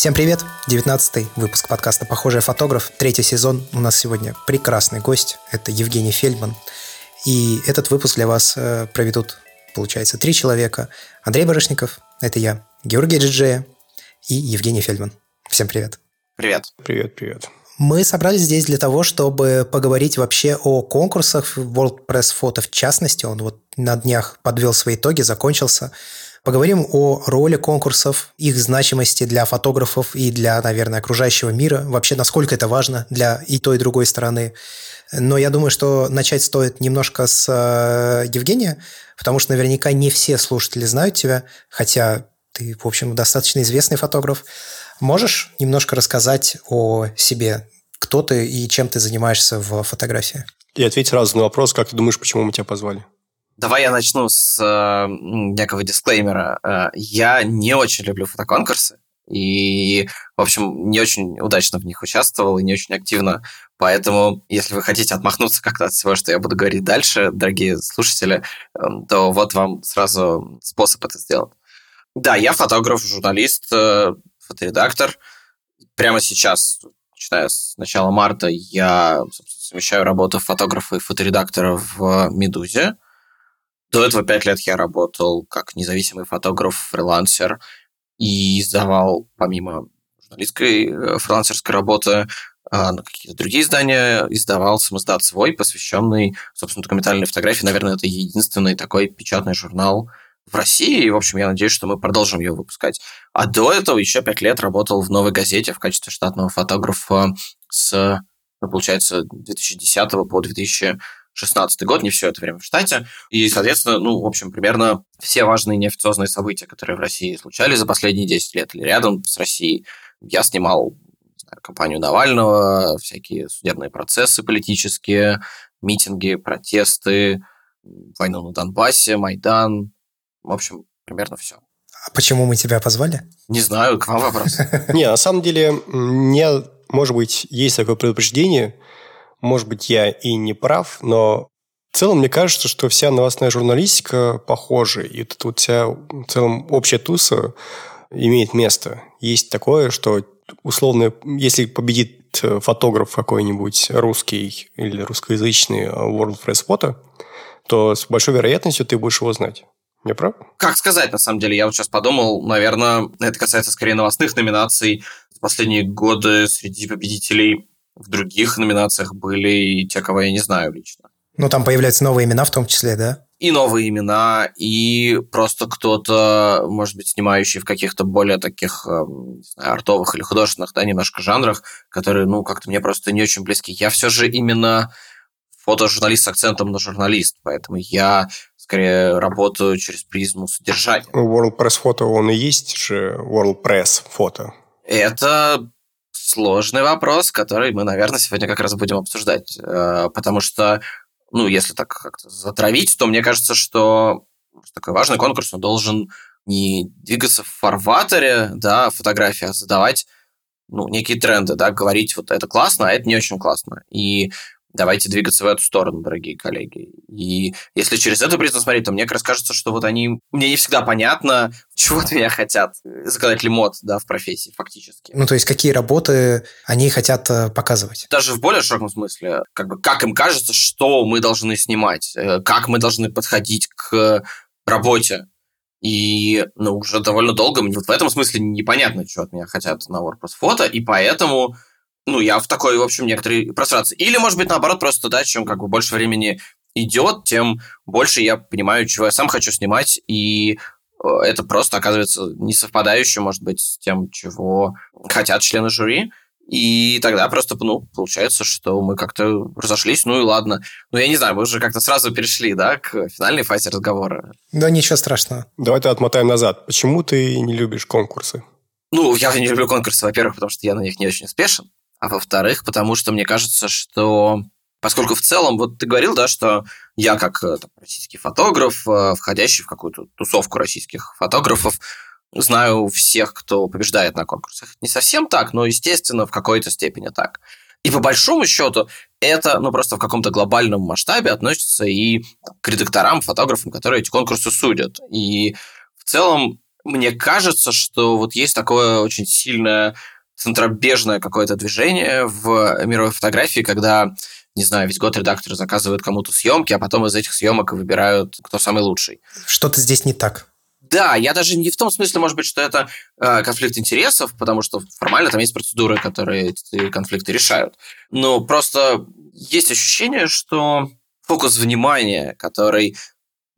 Всем привет! 19 выпуск подкаста «Похожий фотограф», третий сезон. У нас сегодня прекрасный гость. Это Евгений Фельдман. И этот выпуск для вас э, проведут, получается, три человека. Андрей Барышников, это я, Георгий Джиджея и Евгений Фельдман. Всем привет! Привет! Привет, привет! Мы собрались здесь для того, чтобы поговорить вообще о конкурсах World Press Photo в частности. Он вот на днях подвел свои итоги, закончился. Поговорим о роли конкурсов, их значимости для фотографов и для, наверное, окружающего мира. Вообще, насколько это важно для и той, и другой стороны. Но я думаю, что начать стоит немножко с э, Евгения, потому что наверняка не все слушатели знают тебя, хотя ты, в общем, достаточно известный фотограф. Можешь немножко рассказать о себе? Кто ты и чем ты занимаешься в фотографии? И ответь сразу на вопрос, как ты думаешь, почему мы тебя позвали? Давай я начну с э, некого дисклеймера. Э, я не очень люблю фотоконкурсы. И, в общем, не очень удачно в них участвовал и не очень активно. Поэтому, если вы хотите отмахнуться как-то от всего, что я буду говорить дальше, дорогие слушатели, э, то вот вам сразу способ это сделать. Да, я фотограф, журналист, э, фоторедактор. Прямо сейчас, начиная с начала марта, я совмещаю работу фотографа и фоторедактора в «Медузе». До этого пять лет я работал как независимый фотограф, фрилансер и издавал, помимо журналистской э, фрилансерской работы, а, на какие-то другие издания издавал самоздат свой, посвященный, собственно, документальной фотографии. Наверное, это единственный такой печатный журнал в России, и, в общем, я надеюсь, что мы продолжим ее выпускать. А до этого еще пять лет работал в «Новой газете» в качестве штатного фотографа с, ну, получается, 2010 по 2016 год, не все это время в штате. И, соответственно, ну, в общем, примерно все важные неофициозные события, которые в России случались за последние 10 лет или рядом с Россией, я снимал знаю, кампанию Навального, всякие судебные процессы политические, митинги, протесты, войну на Донбассе, Майдан, в общем, примерно все. А почему мы тебя позвали? Не знаю, к вам вопрос. Не, на самом деле, мне, может быть, есть такое предупреждение. Может быть, я и не прав, но в целом мне кажется, что вся новостная журналистика похожа. И тут вот вся в целом общая туса имеет место. Есть такое, что условно, если победит фотограф какой-нибудь русский или русскоязычный World Press Photo, то с большой вероятностью ты будешь его знать. Я прав? Как сказать, на самом деле? Я вот сейчас подумал, наверное, это касается скорее новостных номинаций. В последние годы среди победителей в других номинациях были и те, кого я не знаю лично. Ну, там появляются новые имена в том числе, да? И новые имена, и просто кто-то, может быть, снимающий в каких-то более таких, эм, не знаю, артовых или художественных, да, немножко жанрах, которые, ну, как-то мне просто не очень близки. Я все же именно фотожурналист с акцентом на журналист, поэтому я скорее работаю через призму содержания. World Press Photo, он и есть же World Press Photo. Это сложный вопрос, который мы, наверное, сегодня как раз будем обсуждать. Э, потому что, ну, если так как-то затравить, то мне кажется, что такой важный конкурс, он должен не двигаться в фарватере, да, фотографии, а задавать ну, некие тренды, да, говорить вот это классно, а это не очень классно. И Давайте двигаться в эту сторону, дорогие коллеги. И если через эту призму смотреть, то мне как раз кажется, что вот они... Мне не всегда понятно, чего от меня хотят. Заказать лимот, да, в профессии, фактически. Ну, то есть, какие работы они хотят э, показывать? Даже в более широком смысле. Как бы, как им кажется, что мы должны снимать, э, как мы должны подходить к работе. И ну, уже довольно долго мне вот в этом смысле непонятно, что от меня хотят на WordPress фото, и поэтому ну, я в такой, в общем, некоторой прострации. Или, может быть, наоборот, просто, да, чем как бы больше времени идет, тем больше я понимаю, чего я сам хочу снимать, и э, это просто оказывается не совпадающим, может быть, с тем, чего хотят члены жюри. И тогда просто, ну, получается, что мы как-то разошлись, ну и ладно. Ну, я не знаю, мы уже как-то сразу перешли, да, к финальной фазе разговора. Да, ничего страшного. Давай-то отмотаем назад. Почему ты не любишь конкурсы? Ну, я не люблю конкурсы, во-первых, потому что я на них не очень успешен а во-вторых, потому что мне кажется, что Поскольку в целом, вот ты говорил, да, что я как э, там, российский фотограф, э, входящий в какую-то тусовку российских фотографов, знаю всех, кто побеждает на конкурсах. Не совсем так, но, естественно, в какой-то степени так. И по большому счету это, ну, просто в каком-то глобальном масштабе относится и к редакторам, фотографам, которые эти конкурсы судят. И в целом мне кажется, что вот есть такое очень сильное центробежное какое-то движение в мировой фотографии, когда, не знаю, весь год редакторы заказывают кому-то съемки, а потом из этих съемок выбирают, кто самый лучший. Что-то здесь не так. Да, я даже не в том смысле, может быть, что это э, конфликт интересов, потому что формально там есть процедуры, которые эти конфликты решают. Но просто есть ощущение, что фокус внимания, который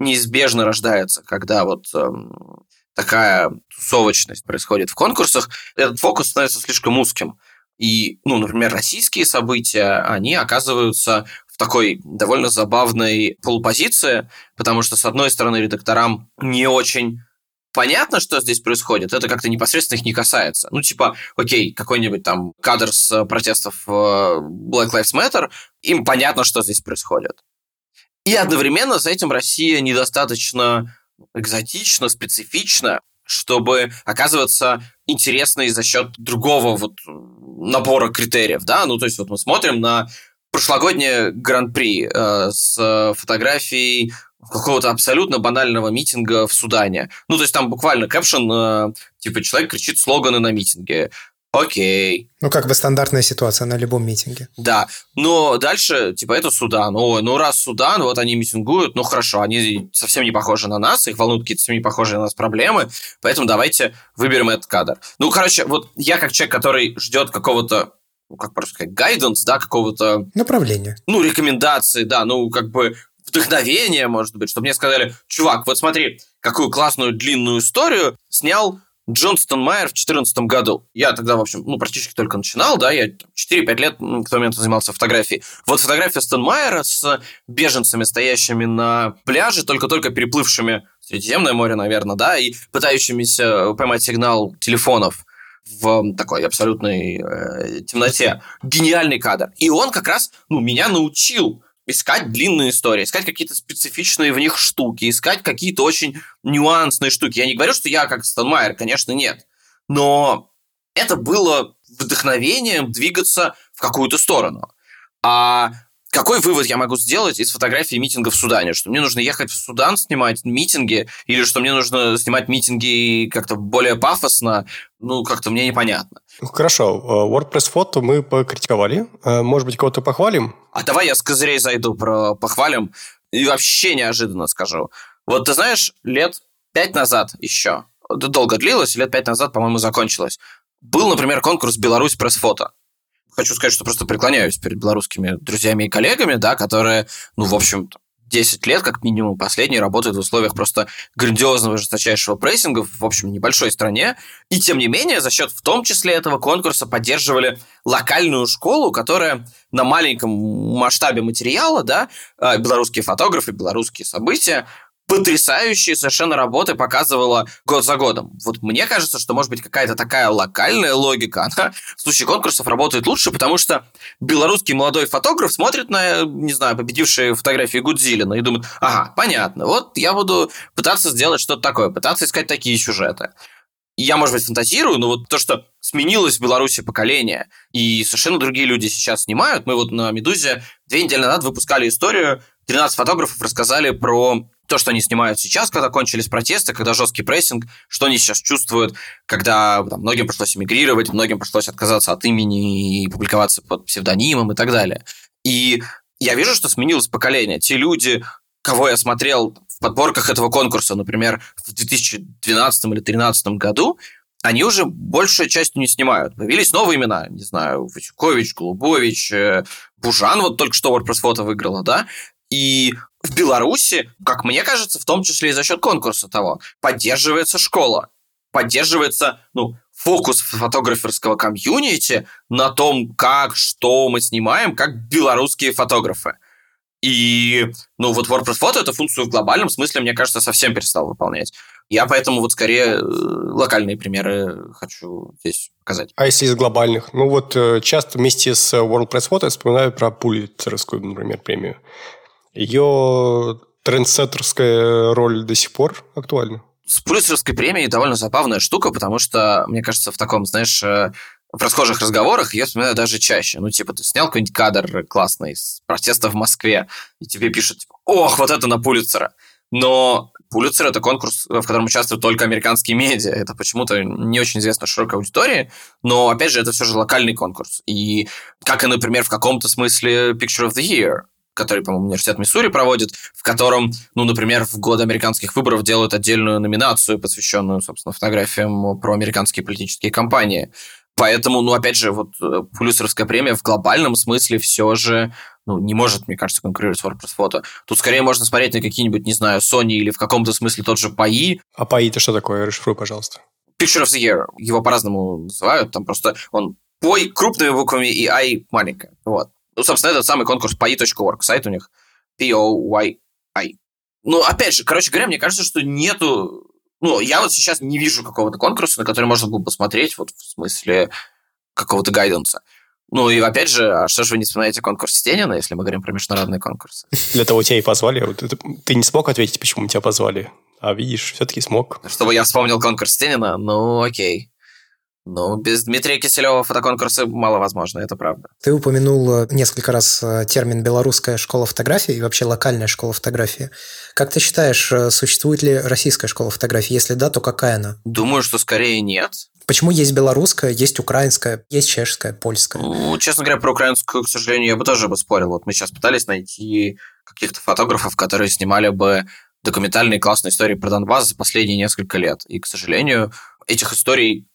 неизбежно рождается, когда вот эм, такая тусовочность происходит в конкурсах, этот фокус становится слишком узким. И, ну, например, российские события, они оказываются в такой довольно забавной полупозиции, потому что, с одной стороны, редакторам не очень понятно, что здесь происходит, это как-то непосредственно их не касается. Ну, типа, окей, какой-нибудь там кадр с протестов Black Lives Matter, им понятно, что здесь происходит. И одновременно с этим Россия недостаточно экзотично, специфично, чтобы оказываться интересной за счет другого вот набора критериев, да, ну, то есть вот мы смотрим на прошлогоднее гран-при э, с фотографией какого-то абсолютно банального митинга в Судане. Ну, то есть там буквально кэпшн, э, типа человек кричит слоганы на митинге. Окей. Ну, как бы стандартная ситуация на любом митинге. Да. Но дальше, типа, это Судан. Ой, ну раз Судан, вот они митингуют, ну хорошо, они совсем не похожи на нас, их волнуют какие-то совсем не похожие на нас проблемы, поэтому давайте выберем этот кадр. Ну, короче, вот я как человек, который ждет какого-то ну, как просто сказать, гайденс, да, какого-то... Направления. Ну, рекомендации, да, ну, как бы вдохновение, может быть, чтобы мне сказали, чувак, вот смотри, какую классную длинную историю снял Джон Стонмайер в 2014 году. Я тогда, в общем, ну, практически только начинал, да, я 4-5 лет к тому моменту занимался фотографией. Вот фотография Стонмайера с беженцами, стоящими на пляже, только-только переплывшими Средиземное море, наверное, да, и пытающимися поймать сигнал телефонов в такой абсолютной э, темноте. Гениальный кадр. И он как раз, ну, меня научил искать длинные истории, искать какие-то специфичные в них штуки, искать какие-то очень нюансные штуки. Я не говорю, что я как Станмайер, конечно, нет. Но это было вдохновением двигаться в какую-то сторону. А какой вывод я могу сделать из фотографии митинга в Судане? Что мне нужно ехать в Судан снимать митинги, или что мне нужно снимать митинги как-то более пафосно? Ну, как-то мне непонятно. Хорошо. Э, WordPress фото мы покритиковали. Э, может быть, кого-то похвалим? А давай я с козырей зайду, про похвалим. И вообще неожиданно скажу. Вот ты знаешь, лет пять назад еще, это долго длилось, лет пять назад, по-моему, закончилось, был, например, конкурс «Беларусь пресс-фото» хочу сказать, что просто преклоняюсь перед белорусскими друзьями и коллегами, да, которые, ну, в общем, 10 лет, как минимум, последние работают в условиях просто грандиозного жесточайшего прессинга в, общем, небольшой стране. И, тем не менее, за счет в том числе этого конкурса поддерживали локальную школу, которая на маленьком масштабе материала, да, а, белорусские фотографы, белорусские события, потрясающие совершенно работы показывала год за годом. Вот мне кажется, что, может быть, какая-то такая локальная логика, она в случае конкурсов работает лучше, потому что белорусский молодой фотограф смотрит на, не знаю, победившие фотографии Гудзилина и думает, ага, понятно, вот я буду пытаться сделать что-то такое, пытаться искать такие сюжеты. Я, может быть, фантазирую, но вот то, что сменилось в Беларуси поколение, и совершенно другие люди сейчас снимают. Мы вот на «Медузе» две недели назад выпускали историю, 13 фотографов рассказали про то, что они снимают сейчас, когда кончились протесты, когда жесткий прессинг, что они сейчас чувствуют, когда там, многим пришлось эмигрировать, многим пришлось отказаться от имени и публиковаться под псевдонимом и так далее. И я вижу, что сменилось поколение. Те люди, кого я смотрел в подборках этого конкурса, например, в 2012 или 2013 году, они уже большей частью не снимают. Появились новые имена, не знаю, Васюкович, Голубович, э, Бужан вот только что WordPress фото выиграла, да, и в Беларуси, как мне кажется, в том числе и за счет конкурса того, поддерживается школа, поддерживается, ну, фокус фотограферского комьюнити на том, как, что мы снимаем, как белорусские фотографы. И, ну, вот WordPress фото эту функцию в глобальном смысле, мне кажется, совсем перестал выполнять. Я поэтому вот скорее э, локальные примеры хочу здесь показать. А если из глобальных? Ну вот э, часто вместе с WordPress фото я вспоминаю про Пулитцеровскую, например, премию. Ее трендсеттерская роль до сих пор актуальна? С Пулитцеровской премией довольно забавная штука, потому что, мне кажется, в таком, знаешь, э, в расхожих разговорах я вспоминаю даже чаще. Ну, типа, ты снял какой-нибудь кадр классный с протеста в Москве, и тебе пишут, типа, ох, вот это на Пулитцера. Но Пулицер — это конкурс, в котором участвуют только американские медиа. Это почему-то не очень известно широкой аудитории, но, опять же, это все же локальный конкурс. И как и, например, в каком-то смысле Picture of the Year, который, по-моему, университет Миссури проводит, в котором, ну, например, в год американских выборов делают отдельную номинацию, посвященную, собственно, фотографиям про американские политические кампании. Поэтому, ну, опять же, вот э, Пулюсеровская премия в глобальном смысле все же ну, не может, мне кажется, конкурировать с WordPress фото. Тут скорее можно смотреть на какие-нибудь, не знаю, Sony или в каком-то смысле тот же ПАИ. А ПАИ это что такое? Расшифруй, пожалуйста. Picture of the Year. Его по-разному называют. Там просто он POI крупными буквами и I маленькая. Вот. Ну, собственно, этот самый конкурс PAI.org. Сайт у них P-O-Y-I. Ну, опять же, короче говоря, мне кажется, что нету... Ну, я вот сейчас не вижу какого-то конкурса, на который можно было посмотреть, вот в смысле какого-то гайденса. Ну и опять же, а что же вы не вспоминаете конкурс Стенина, если мы говорим про международные конкурсы? Для того тебя и позвали. Ты не смог ответить, почему тебя позвали. А видишь, все-таки смог. Чтобы я вспомнил конкурс Стенина? Ну, окей. Ну, без Дмитрия Киселева фотоконкурсы маловозможно, это правда. Ты упомянул э, несколько раз э, термин «белорусская школа фотографии» и вообще локальная школа фотографии. Как ты считаешь, э, существует ли российская школа фотографии? Если да, то какая она? Думаю, что скорее нет. Почему есть белорусская, есть украинская, есть чешская, польская? Ну, честно говоря, про украинскую, к сожалению, я бы тоже бы спорил. Вот мы сейчас пытались найти каких-то фотографов, которые снимали бы документальные классные истории про Донбасс за последние несколько лет. И, к сожалению, этих историй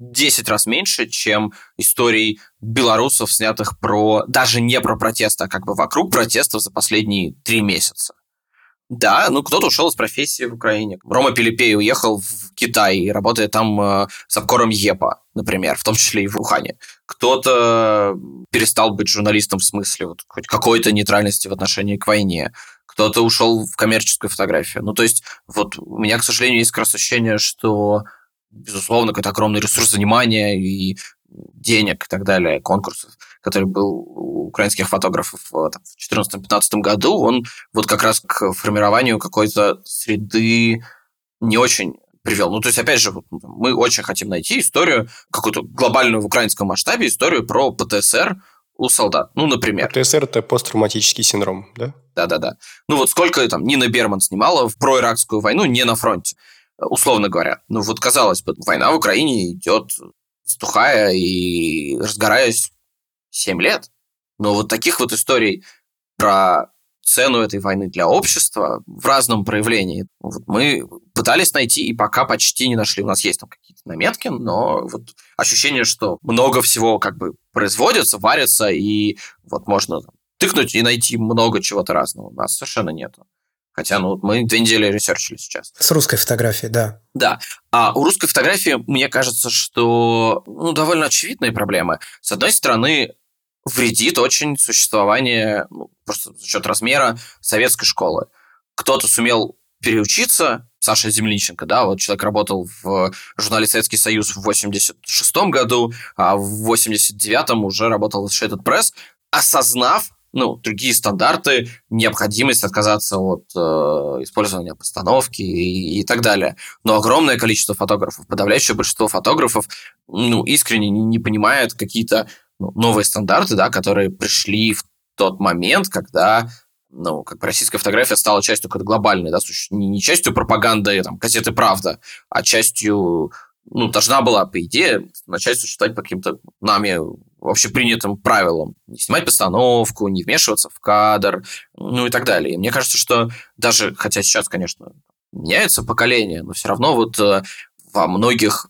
10 раз меньше, чем историй белорусов, снятых про даже не про протесты, а как бы вокруг протестов за последние три месяца. Да, ну кто-то ушел из профессии в Украине. Рома Пилипей уехал в Китай и работает там э, с обкором ЕПА, например, в том числе и в Ухане. Кто-то перестал быть журналистом в смысле вот, хоть какой-то нейтральности в отношении к войне. Кто-то ушел в коммерческую фотографию. Ну, то есть, вот у меня, к сожалению, есть как раз ощущение, что безусловно, какой-то огромный ресурс внимания и денег и так далее, конкурсов, который был у украинских фотографов в 2014-2015 году, он вот как раз к формированию какой-то среды не очень привел. Ну, то есть, опять же, мы очень хотим найти историю, какую-то глобальную в украинском масштабе историю про ПТСР у солдат. Ну, например. ПТСР – это посттравматический синдром, да? Да-да-да. Ну, вот сколько там Нина Берман снимала в проиракскую войну не на фронте условно говоря. Ну вот, казалось бы, война в Украине идет стухая и разгораясь 7 лет. Но вот таких вот историй про цену этой войны для общества в разном проявлении. Вот мы пытались найти и пока почти не нашли. У нас есть там какие-то наметки, но вот ощущение, что много всего как бы производится, варится, и вот можно тыкнуть и найти много чего-то разного. У нас совершенно нету. Хотя, ну, мы две недели ресерчили сейчас. С русской фотографией, да. Да. А у русской фотографии, мне кажется, что ну, довольно очевидные проблемы. С одной стороны, вредит очень существование, ну, просто за счет размера советской школы. Кто-то сумел переучиться, Саша Земличенко, да, вот человек работал в журнале «Советский Союз» в 86 году, а в 89-м уже работал в Shaded Press, осознав, ну, другие стандарты, необходимость отказаться от э, использования постановки и, и так далее. Но огромное количество фотографов, подавляющее большинство фотографов, ну, искренне не, не понимает какие-то ну, новые стандарты, да, которые пришли в тот момент, когда ну, как бы российская фотография стала частью какой-то глобальной, да, не, частью пропаганды там, газеты «Правда», а частью ну, должна была, по идее, начать существовать по каким-то нами общепринятым правилам. Не снимать постановку, не вмешиваться в кадр, ну и так далее. И мне кажется, что даже, хотя сейчас, конечно, меняется поколение, но все равно вот э, во многих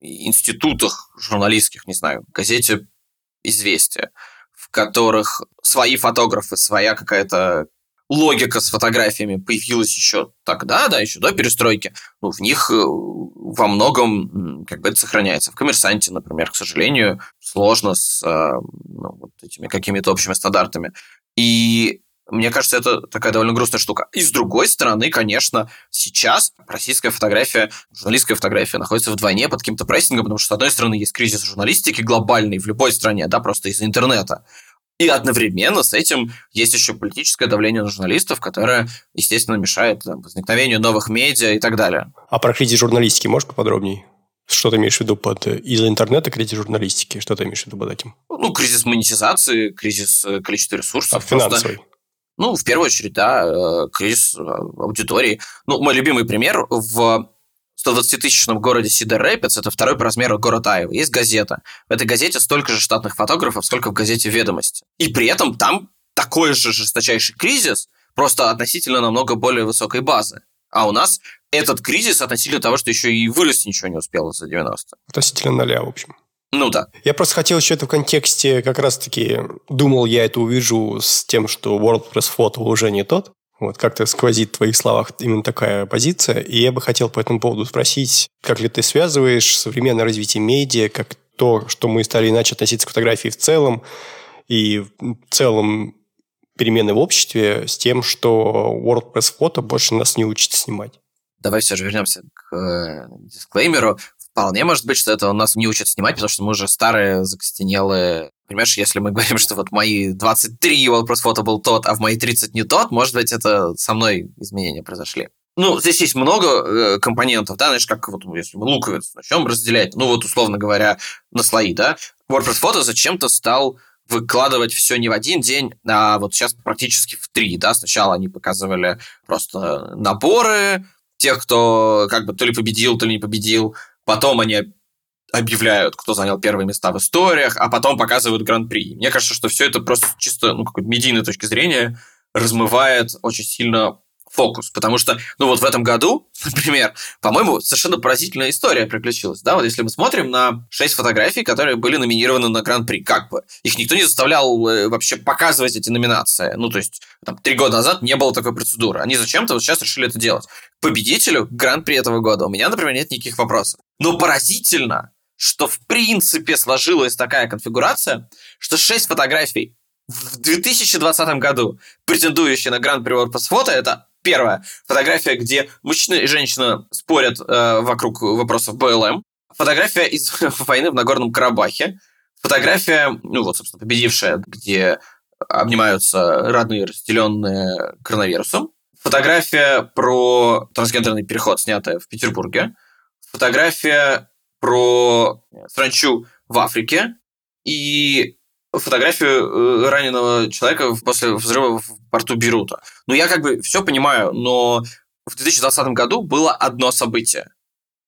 институтах журналистских, не знаю, газете «Известия», в которых свои фотографы, своя какая-то логика с фотографиями появилась еще тогда, да, еще до перестройки, ну, в них э, во многом как бы это сохраняется. В «Коммерсанте», например, к сожалению, сложно с э, ну, вот этими какими-то общими стандартами. И мне кажется, это такая довольно грустная штука. И с другой стороны, конечно, сейчас российская фотография, журналистская фотография находится вдвойне под каким-то прессингом, потому что, с одной стороны, есть кризис журналистики глобальный в любой стране, да, просто из-за интернета. И одновременно с этим есть еще политическое давление на журналистов, которое, естественно, мешает там, возникновению новых медиа и так далее. А про кризис журналистики можешь поподробнее? Что ты имеешь в виду под из-за интернета кризис журналистики? Что ты имеешь в виду под этим? Ну, кризис монетизации, кризис э, количества ресурсов. А финансовый? Ну, в первую очередь, да, э, кризис аудитории. Ну, мой любимый пример в 120-тысячном городе Сидер Рэпидс, это второй по размеру город Айва, есть газета. В этой газете столько же штатных фотографов, сколько в газете «Ведомости». И при этом там такой же жесточайший кризис, просто относительно намного более высокой базы. А у нас этот кризис относительно того, что еще и вырасти ничего не успело за 90. Относительно ноля, в общем. Ну да. Я просто хотел еще это в контексте, как раз-таки, думал, я это увижу с тем, что WordPress фото уже не тот. Вот как-то сквозит в твоих словах именно такая позиция. И я бы хотел по этому поводу спросить, как ли ты связываешь современное развитие медиа, как то, что мы стали иначе относиться к фотографии в целом, и в целом перемены в обществе с тем, что WordPress фото больше нас не учит снимать. Давай все же вернемся к э, дисклеймеру. Вполне может быть, что это он нас не учат снимать, потому что мы уже старые, закостенелые. Понимаешь, если мы говорим, что вот мои 23 WordPress фото был тот, а в мои 30 не тот, может быть, это со мной изменения произошли. Ну, здесь есть много э, компонентов, да, знаешь, как вот если мы луковицу начнем разделять, ну, вот, условно говоря, на слои, да, WordPress фото зачем-то стал выкладывать все не в один день, а вот сейчас практически в три, да, сначала они показывали просто наборы тех, кто как бы то ли победил, то ли не победил, потом они объявляют, кто занял первые места в историях, а потом показывают гран-при. Мне кажется, что все это просто чисто, ну, какой-то медийной точки зрения размывает очень сильно фокус, потому что, ну вот в этом году, например, по-моему, совершенно поразительная история приключилась, да, вот если мы смотрим на шесть фотографий, которые были номинированы на Гран-при, как бы, их никто не заставлял э, вообще показывать эти номинации, ну, то есть, там, три года назад не было такой процедуры, они зачем-то вот сейчас решили это делать. Победителю Гран-при этого года у меня, например, нет никаких вопросов. Но поразительно, что в принципе сложилась такая конфигурация, что шесть фотографий в 2020 году, претендующие на Гран-при фото, это Первая фотография, где мужчина и женщина спорят э, вокруг вопросов БЛМ. Фотография из войны в Нагорном Карабахе. Фотография, ну вот, собственно, победившая, где обнимаются родные, разделенные коронавирусом. Фотография про трансгендерный переход, снятая в Петербурге. Фотография про сранчу в Африке. И фотографию э, раненого человека после взрыва в порту Берута. Ну, я как бы все понимаю, но в 2020 году было одно событие.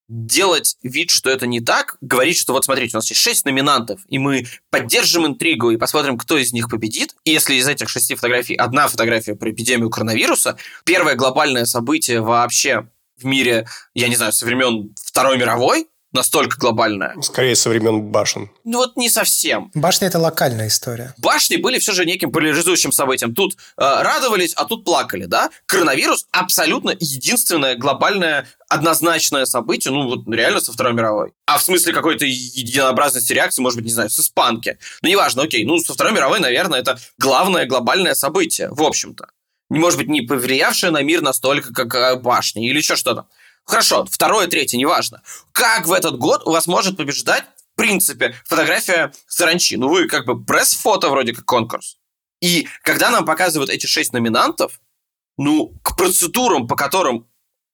Делать вид, что это не так, говорить, что вот смотрите, у нас есть шесть номинантов, и мы поддержим интригу и посмотрим, кто из них победит. И если из этих шести фотографий одна фотография про эпидемию коронавируса, первое глобальное событие вообще в мире, я не знаю, со времен Второй мировой, настолько глобальная. Скорее, со времен башен. Ну вот не совсем. Башня – это локальная история. Башни были все же неким поляризующим событием. Тут э, радовались, а тут плакали, да? Коронавирус – абсолютно единственное глобальное однозначное событие, ну вот реально со Второй мировой. А в смысле какой-то единообразности реакции, может быть, не знаю, с испанки. Ну неважно, окей. Ну со Второй мировой, наверное, это главное глобальное событие, в общем-то. Может быть, не повлиявшее на мир настолько, как э, башни или еще что-то. Хорошо, второе, третье, неважно. Как в этот год у вас может побеждать, в принципе, фотография саранчи? Ну, вы как бы пресс-фото вроде как конкурс. И когда нам показывают эти шесть номинантов, ну, к процедурам, по которым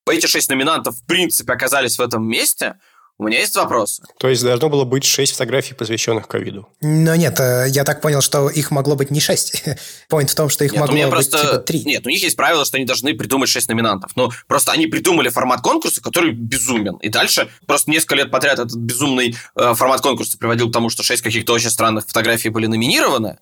эти шесть номинантов, в принципе, оказались в этом месте – у меня есть вопросы. То есть должно было быть шесть фотографий, посвященных ковиду? Но нет, э, я так понял, что их могло быть не шесть. Point в том, что их нет, могло быть просто... типа три. Нет, у них есть правило, что они должны придумать шесть номинантов. Но просто они придумали формат конкурса, который безумен. И дальше просто несколько лет подряд этот безумный э, формат конкурса приводил к тому, что шесть каких-то очень странных фотографий были номинированы,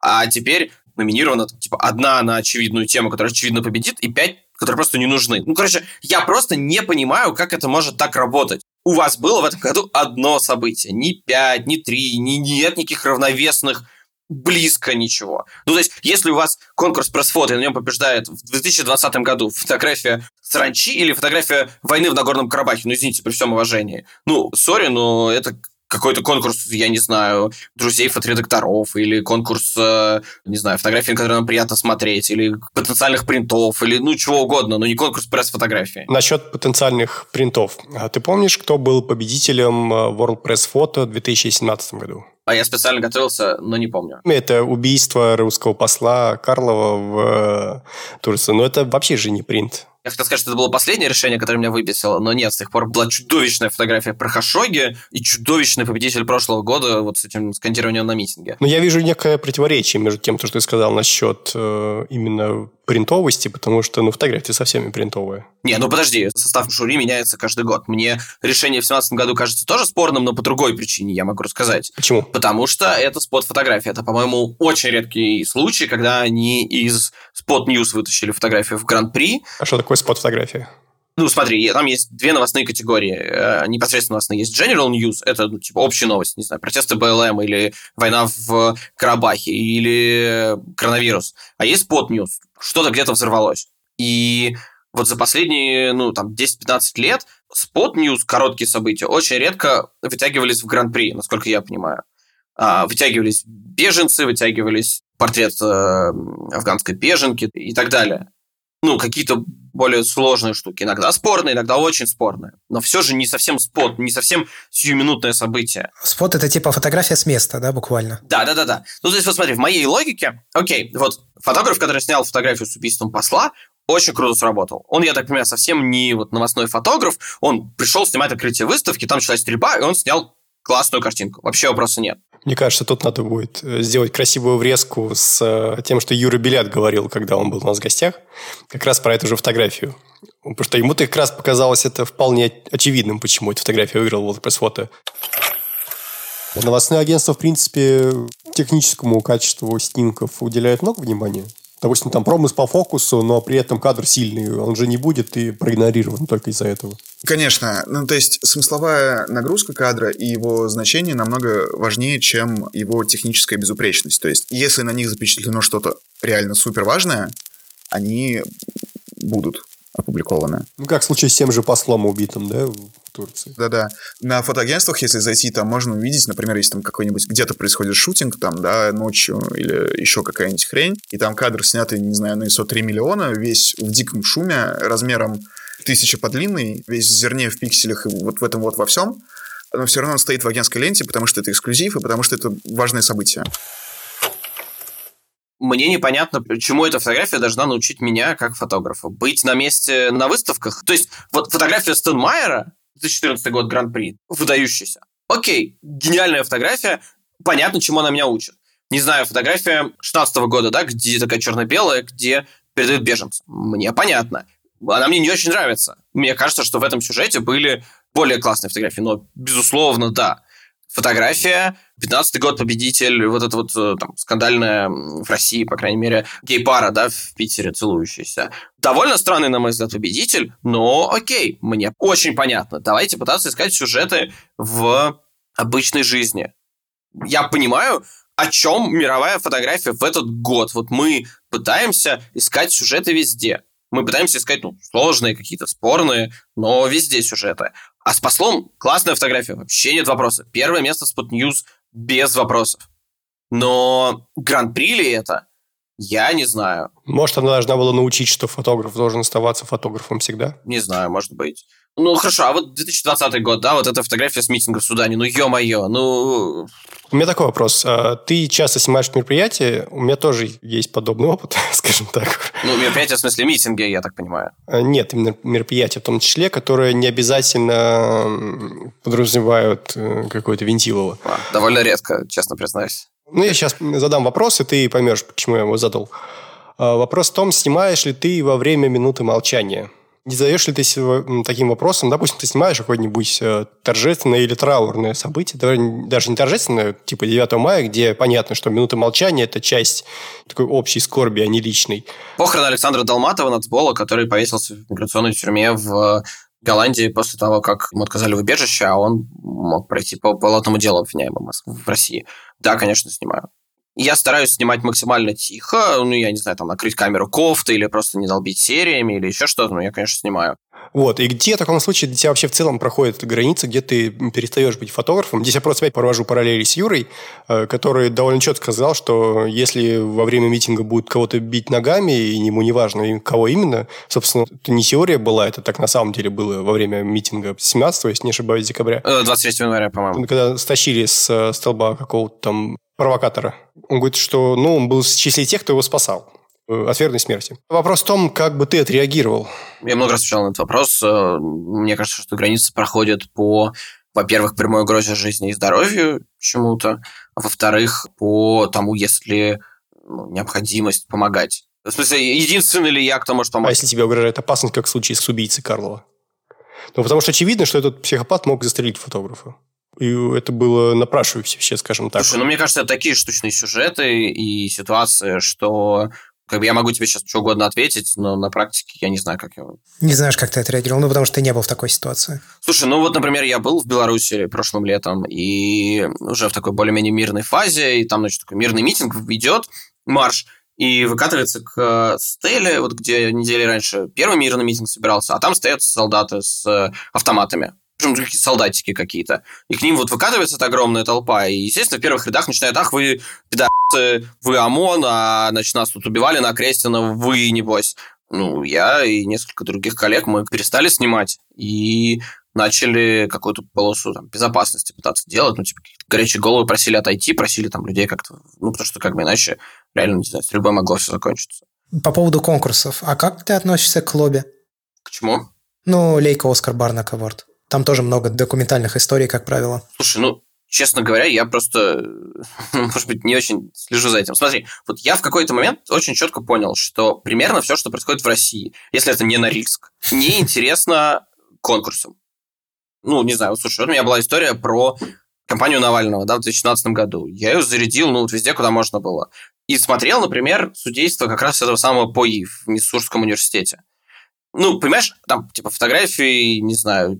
а теперь номинирована типа одна на очевидную тему, которая очевидно победит, и пять которые просто не нужны. Ну, короче, я просто не понимаю, как это может так работать у вас было в этом году одно событие. Ни пять, ни три, ни, нет никаких равновесных близко ничего. Ну, то есть, если у вас конкурс пресс-фото, и на нем побеждает в 2020 году фотография саранчи или фотография войны в Нагорном Карабахе, ну, извините, при всем уважении. Ну, сори, но это какой-то конкурс, я не знаю, друзей фоторедакторов, или конкурс, э, не знаю, фотографий, на которые нам приятно смотреть, или потенциальных принтов, или ну чего угодно, но не конкурс пресс-фотографии. Насчет потенциальных принтов. А ты помнишь, кто был победителем э, World Press Photo в 2017 году? А я специально готовился, но не помню. Это убийство русского посла Карлова в э, Турции. Но это вообще же не принт. Я хотел сказать, что это было последнее решение, которое меня выбесило, но нет, с тех пор была чудовищная фотография про Хашоги и чудовищный победитель прошлого года вот с этим сканированием на митинге. Но я вижу некое противоречие между тем, что ты сказал насчет э, именно принтовости, потому что, ну, фотографии совсем не принтовые. Не, ну подожди, состав жюри меняется каждый год. Мне решение в 2017 году кажется тоже спорным, но по другой причине, я могу рассказать. Почему? Потому что это спот-фотография. Это, по-моему, очень редкий случай, когда они из News вытащили фотографию в Гран-при. А что такое спот-фотография? Ну, смотри, там есть две новостные категории. Э, непосредственно новостные. Есть General News, это, ну, типа, общая новость, не знаю, протесты БЛМ или война в Карабахе или коронавирус. А есть Spot News, что-то где-то взорвалось. И вот за последние, ну, там, 10-15 лет News, короткие события, очень редко вытягивались в Гран-при, насколько я понимаю. А, вытягивались беженцы, вытягивались портрет э, афганской беженки и так далее. Ну, какие-то более сложные штуки. Иногда спорные, иногда очень спорные. Но все же не совсем спот, не совсем сиюминутное событие. Спот – это типа фотография с места, да, буквально? Да, да, да, да. Ну, то есть, вот смотри, в моей логике, окей, вот фотограф, который снял фотографию с убийством посла, очень круто сработал. Он, я так понимаю, совсем не вот новостной фотограф, он пришел снимать открытие выставки, там началась стрельба, и он снял классную картинку. Вообще вопроса нет. Мне кажется, тут надо будет э, сделать красивую врезку с э, тем, что Юра Белят говорил, когда он был у нас в гостях, как раз про эту же фотографию. Потому что ему-то как раз показалось это вполне очевидным, почему эта фотография выиграла WordPress фото. Новостные агентства, в принципе, техническому качеству снимков уделяют много внимания допустим, там промыс по фокусу, но при этом кадр сильный, он же не будет и проигнорирован только из-за этого. Конечно. Ну, то есть смысловая нагрузка кадра и его значение намного важнее, чем его техническая безупречность. То есть если на них запечатлено что-то реально супер важное, они будут опубликованы. Ну, как в случае с тем же послом убитым, да, Турции. Да-да. На фотоагентствах, если зайти, там можно увидеть, например, если там какой-нибудь где-то происходит шутинг, там, да, ночью или еще какая-нибудь хрень, и там кадр снятый, не знаю, на ISO 3 миллиона, весь в диком шуме, размером тысяча по длинной, весь в зерне, в пикселях и вот в этом вот во всем, но все равно он стоит в агентской ленте, потому что это эксклюзив и потому что это важное событие мне непонятно, почему эта фотография должна научить меня как фотографа. Быть на месте на выставках. То есть вот фотография Стенмайера, 2014 год Гран-при, выдающаяся. Окей, гениальная фотография, понятно, чему она меня учит. Не знаю, фотография 16 года, да, где такая черно-белая, где передают беженцам. Мне понятно. Она мне не очень нравится. Мне кажется, что в этом сюжете были более классные фотографии, но, безусловно, да фотография, 15 год победитель, вот это вот э, там скандальная в России, по крайней мере, гей-пара, да, в Питере целующаяся. Довольно странный, на мой взгляд, победитель, но окей, мне очень понятно. Давайте пытаться искать сюжеты в обычной жизни. Я понимаю, о чем мировая фотография в этот год. Вот мы пытаемся искать сюжеты везде. Мы пытаемся искать ну, сложные, какие-то спорные, но везде сюжеты. А с послом классная фотография, вообще нет вопроса. Первое место Spot News без вопросов. Но гран-при ли это? Я не знаю. Может, она должна была научить, что фотограф должен оставаться фотографом всегда? Не знаю, может быть. Ну, хорошо, а вот 2020 год, да, вот эта фотография с митинга в Судане, ну, ё-моё, ну... У меня такой вопрос. А, ты часто снимаешь мероприятия, у меня тоже есть подобный опыт, скажем так. Ну, мероприятия в смысле митинги, я так понимаю. А, нет, именно мероприятия в том числе, которые не обязательно подразумевают э, какое-то вентилово. А, довольно редко, честно признаюсь. Ну, я сейчас задам вопрос, и ты поймешь, почему я его задал. Вопрос в том, снимаешь ли ты во время минуты молчания – не задаешь ли ты таким вопросом, допустим, ты снимаешь какое-нибудь э, торжественное или траурное событие, даже не торжественное, типа 9 мая, где понятно, что минута молчания – это часть такой общей скорби, а не личной. Похороны Александра Долматова, нацбола, который повесился в миграционной тюрьме в Голландии после того, как ему отказали в убежище, а он мог пройти по полотному делу обвиняемым в России. Да, конечно, снимаю. Я стараюсь снимать максимально тихо, ну, я не знаю, там, накрыть камеру кофты или просто не долбить сериями или еще что-то, но я, конечно, снимаю. Вот, и где в таком случае для тебя вообще в целом проходит граница, где ты перестаешь быть фотографом? Здесь я просто опять провожу параллели с Юрой, э, который довольно четко сказал, что если во время митинга будет кого-то бить ногами, и ему не важно, кого именно, собственно, это не теория была, это так на самом деле было во время митинга 17 если не ошибаюсь, декабря. 23 э, января, по-моему. Когда стащили с э, столба какого-то там провокатора. Он говорит, что ну, он был в числе тех, кто его спасал. Э, от верной смерти. Вопрос в том, как бы ты отреагировал. Я много раз отвечал на этот вопрос. Э, мне кажется, что границы проходят по, во-первых, прямой угрозе жизни и здоровью чему-то, а во-вторых, по тому, если ну, необходимость помогать. В смысле, единственный ли я, кто может помочь? А если тебе угрожает опасность, как в случае с убийцей Карлова? Ну, потому что очевидно, что этот психопат мог застрелить фотографа. И это было напрашивающееся, скажем так. Слушай, ну мне кажется, это такие штучные сюжеты и ситуации, что как бы я могу тебе сейчас что угодно ответить, но на практике я не знаю, как я... Не знаешь, как ты отреагировал, ну, потому что ты не был в такой ситуации. Слушай, ну вот, например, я был в Беларуси прошлым летом, и уже в такой более-менее мирной фазе, и там, значит, такой мирный митинг идет, марш, и выкатывается к э, стеле, вот где недели раньше первый мирный митинг собирался, а там стоят солдаты с э, автоматами причем солдатики какие-то. И к ним вот выкатывается эта огромная толпа. И, естественно, в первых рядах начинают, ах, вы пидасы, вы ОМОН, а, значит, нас тут убивали на Крестина, вы, небось. Ну, я и несколько других коллег, мы перестали снимать и начали какую-то полосу там, безопасности пытаться делать. Ну, типа, горячие головы просили отойти, просили там людей как-то... Ну, потому что как бы иначе реально, не знаю, с любой могло все закончиться. По поводу конкурсов. А как ты относишься к лобби? К чему? Ну, Лейка Оскар Барнак Аворд. Там тоже много документальных историй, как правило. Слушай, ну, честно говоря, я просто, может быть, не очень слежу за этим. Смотри, вот я в какой-то момент очень четко понял, что примерно все, что происходит в России, если это не Норильск, неинтересно конкурсам. Ну, не знаю, слушай, вот у меня была история про компанию Навального, да, в 2017 году. Я ее зарядил, ну, вот везде, куда можно было. И смотрел, например, судейство как раз этого самого ПОИ в Миссурском университете. Ну, понимаешь, там, типа, фотографии, не знаю,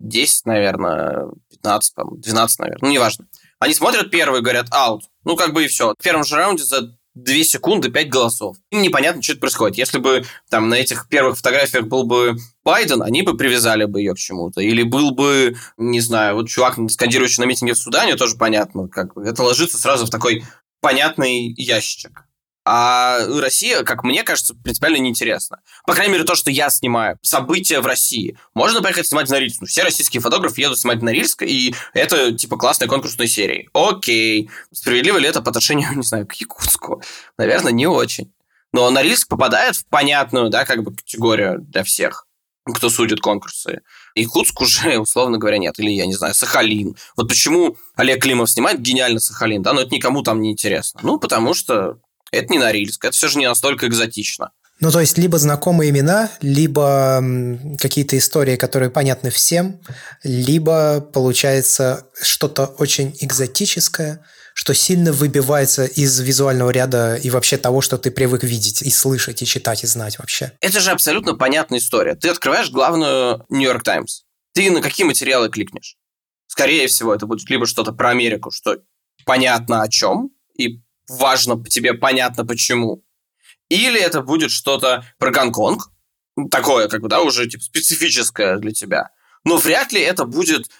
10, наверное, 15, 12, наверное, ну, неважно. Они смотрят первый, говорят, аут. Ну, как бы и все. В первом же раунде за 2 секунды 5 голосов. Им непонятно, что это происходит. Если бы там на этих первых фотографиях был бы Байден, они бы привязали бы ее к чему-то. Или был бы, не знаю, вот чувак, скандирующий на митинге в Судане, тоже понятно. Как бы. Это ложится сразу в такой понятный ящичек. А Россия, как мне кажется, принципиально неинтересна. По крайней мере, то, что я снимаю. События в России. Можно поехать снимать на Норильск. Ну, все российские фотографы едут снимать на Норильск, и это, типа, классная конкурсная серия. Окей. Справедливо ли это по отношению, не знаю, к Якутску? Наверное, не очень. Но Норильск попадает в понятную, да, как бы категорию для всех кто судит конкурсы. Якутск уже, условно говоря, нет. Или, я не знаю, Сахалин. Вот почему Олег Климов снимает гениально Сахалин, да, но это никому там не интересно. Ну, потому что это не Норильск, это все же не настолько экзотично. Ну, то есть, либо знакомые имена, либо какие-то истории, которые понятны всем, либо получается что-то очень экзотическое, что сильно выбивается из визуального ряда и вообще того, что ты привык видеть и слышать, и читать, и знать вообще. Это же абсолютно понятная история. Ты открываешь главную Нью-Йорк Таймс. Ты на какие материалы кликнешь? Скорее всего, это будет либо что-то про Америку, что понятно о чем, и важно тебе, понятно почему. Или это будет что-то про Гонконг, такое, как бы, да, уже типа, специфическое для тебя. Но вряд ли это будет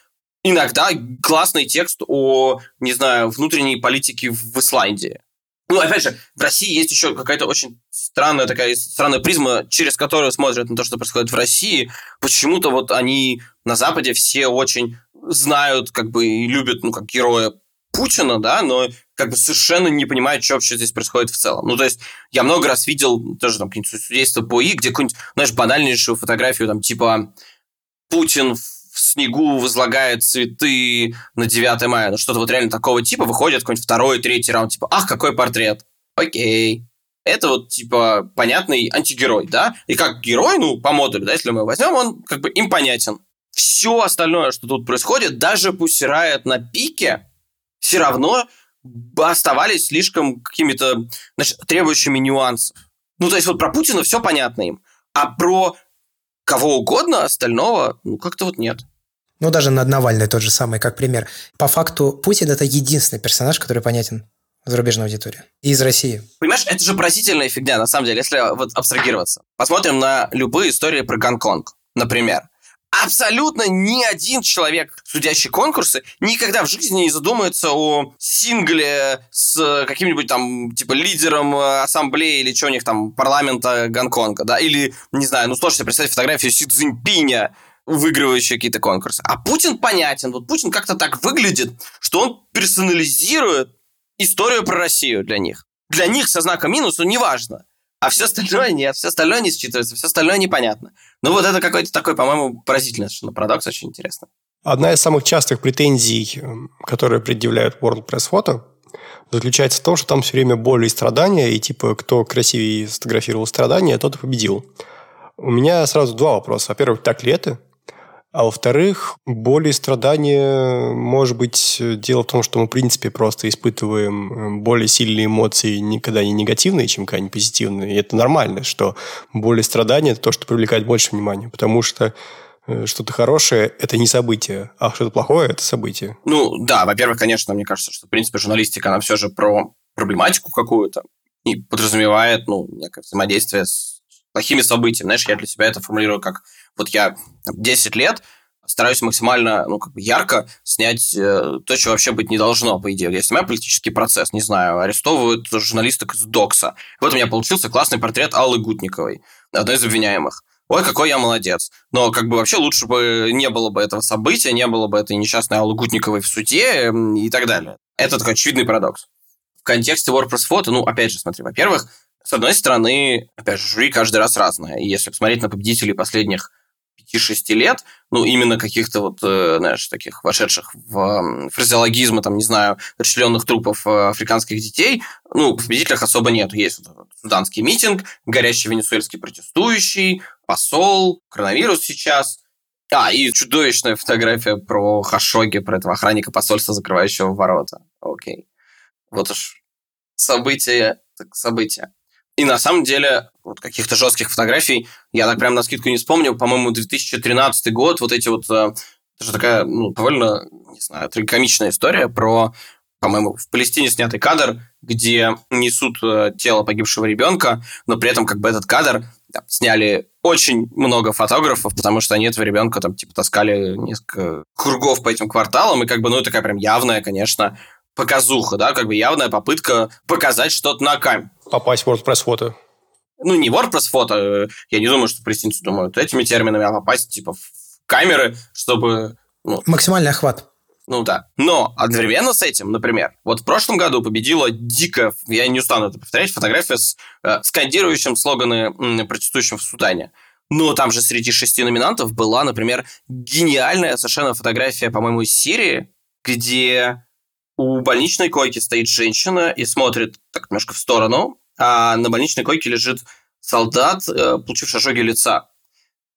иногда классный текст о, не знаю, внутренней политике в Исландии. Ну, опять же, в России есть еще какая-то очень странная такая странная призма, через которую смотрят на то, что происходит в России. Почему-то вот они на Западе все очень знают, как бы, и любят, ну, как героя Путина, да, но как бы совершенно не понимают, что вообще здесь происходит в целом. Ну, то есть, я много раз видел тоже там какие-нибудь судейства по И, где какую-нибудь, знаешь, банальнейшую фотографию, там, типа, Путин в снегу возлагает цветы на 9 мая, ну, что-то вот реально такого типа, выходит какой-нибудь второй, третий раунд, типа, ах, какой портрет, окей. Это вот, типа, понятный антигерой, да? И как герой, ну, по модулю, да, если мы возьмем, он как бы им понятен. Все остальное, что тут происходит, даже Riot на пике, все равно оставались слишком какими-то значит, требующими нюансов. Ну, то есть вот про Путина все понятно им, а про кого угодно остального, ну, как-то вот нет. Ну, даже над Навальный тот же самый, как пример. По факту, Путин – это единственный персонаж, который понятен зарубежной аудитории. И из России. Понимаешь, это же поразительная фигня, на самом деле, если вот абстрагироваться. Посмотрим на любые истории про Гонконг, например абсолютно ни один человек, судящий конкурсы, никогда в жизни не задумается о сингле с каким-нибудь там, типа, лидером э, ассамблеи или что у них там, парламента Гонконга, да, или, не знаю, ну, себе представить фотографию Си Цзиньпиня, выигрывающие какие-то конкурсы. А Путин понятен. Вот Путин как-то так выглядит, что он персонализирует историю про Россию для них. Для них со знаком минус, но неважно. А все остальное нет, все остальное не считывается, все остальное непонятно. Ну вот это какой-то такой, по-моему, поразительный совершенно парадокс, очень интересно. Одна из самых частых претензий, эм, которые предъявляют WordPress Photo, заключается в том, что там все время боль и страдания, и типа кто красивее сфотографировал страдания, тот и победил. У меня сразу два вопроса. Во-первых, так ли это? А во-вторых, боль и страдания, может быть, дело в том, что мы, в принципе, просто испытываем э, более сильные эмоции, никогда не негативные, чем какие-нибудь позитивные. И это нормально, что боль и страдания – это то, что привлекает больше внимания. Потому что э, что-то хорошее – это не событие, а что-то плохое – это событие. Ну, да, во-первых, конечно, мне кажется, что, в принципе, журналистика, она все же про проблематику какую-то и подразумевает, ну, некое взаимодействие с плохими событиями. Знаешь, я для себя это формулирую как вот я 10 лет стараюсь максимально, ну, как бы ярко снять э, то, что вообще быть не должно, по идее. Я снимаю политический процесс, не знаю, арестовывают журналисток из Докса. Вот у меня получился классный портрет Аллы Гутниковой, одной из обвиняемых. Ой, какой я молодец. Но как бы вообще лучше бы не было бы этого события, не было бы этой несчастной Аллы Гутниковой в суде и так далее. Это такой очевидный парадокс. В контексте WordPress фото, ну, опять же, смотри, во-первых, с одной стороны, опять же, жюри каждый раз разное. И если посмотреть на победителей последних 5-6 лет, ну, именно каких-то вот, э, знаешь, таких вошедших в фразеологизмы, там, не знаю, расчлененных трупов э, африканских детей, ну, победителях особо нету. Есть вот суданский митинг, горящий венесуэльский протестующий, посол, коронавирус сейчас. А, и чудовищная фотография про Хашоги, про этого охранника посольства, закрывающего ворота. Окей. Вот уж события, так события. И на самом деле, вот каких-то жестких фотографий, я так прям на скидку не вспомню, по-моему, 2013 год, вот эти вот, э, это же такая, ну, довольно, не знаю, трагикомичная история про, по-моему, в Палестине снятый кадр, где несут э, тело погибшего ребенка, но при этом как бы этот кадр там, сняли очень много фотографов, потому что они этого ребенка там типа таскали несколько кругов по этим кварталам, и как бы, ну, такая прям явная, конечно, показуха, да, как бы явная попытка показать что-то на камеру попасть в WordPress фото? Ну, не WordPress фото, я не думаю, что палестинцы думают этими терминами, а попасть, типа, в камеры, чтобы... Ну, Максимальный охват. Ну да. Но одновременно с этим, например, вот в прошлом году победила дико, я не устану это повторять, фотография с э, скандирующим слоганы м, протестующим в Судане. Но там же среди шести номинантов была, например, гениальная совершенно фотография, по-моему, из Сирии, где у больничной койки стоит женщина и смотрит так немножко в сторону, а на больничной койке лежит солдат, э, получивший ожоги лица.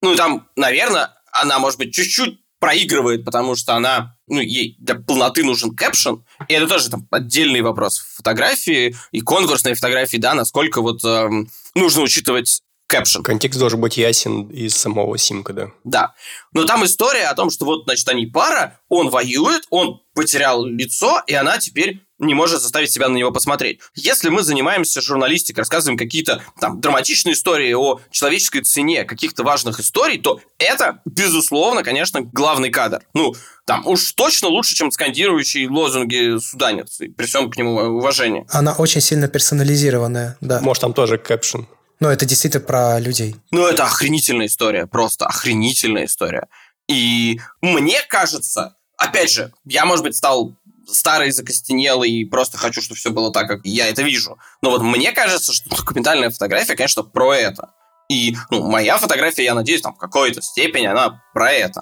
Ну, и там, наверное, она, может быть, чуть-чуть проигрывает, потому что она, ну, ей для полноты нужен кэпшн, и это тоже там отдельный вопрос фотографии и конкурсной фотографии, да, насколько вот э, нужно учитывать кэпшн. Контекст должен быть ясен из самого симка, да. Да. Но там история о том, что вот, значит, они пара, он воюет, он потерял лицо, и она теперь не может заставить себя на него посмотреть. Если мы занимаемся журналистикой, рассказываем какие-то там драматичные истории о человеческой цене каких-то важных историй, то это, безусловно, конечно, главный кадр. Ну, там уж точно лучше, чем скандирующие лозунги суданец, при всем к нему уважении. Она очень сильно персонализированная, да. Может, там тоже кэпшн. Но это действительно про людей. Ну, это охренительная история, просто охренительная история. И мне кажется, опять же, я, может быть, стал старый, закостенелый и просто хочу, чтобы все было так, как я это вижу. Но вот мне кажется, что документальная фотография, конечно, про это. И ну, моя фотография, я надеюсь, там в какой-то степени она про это.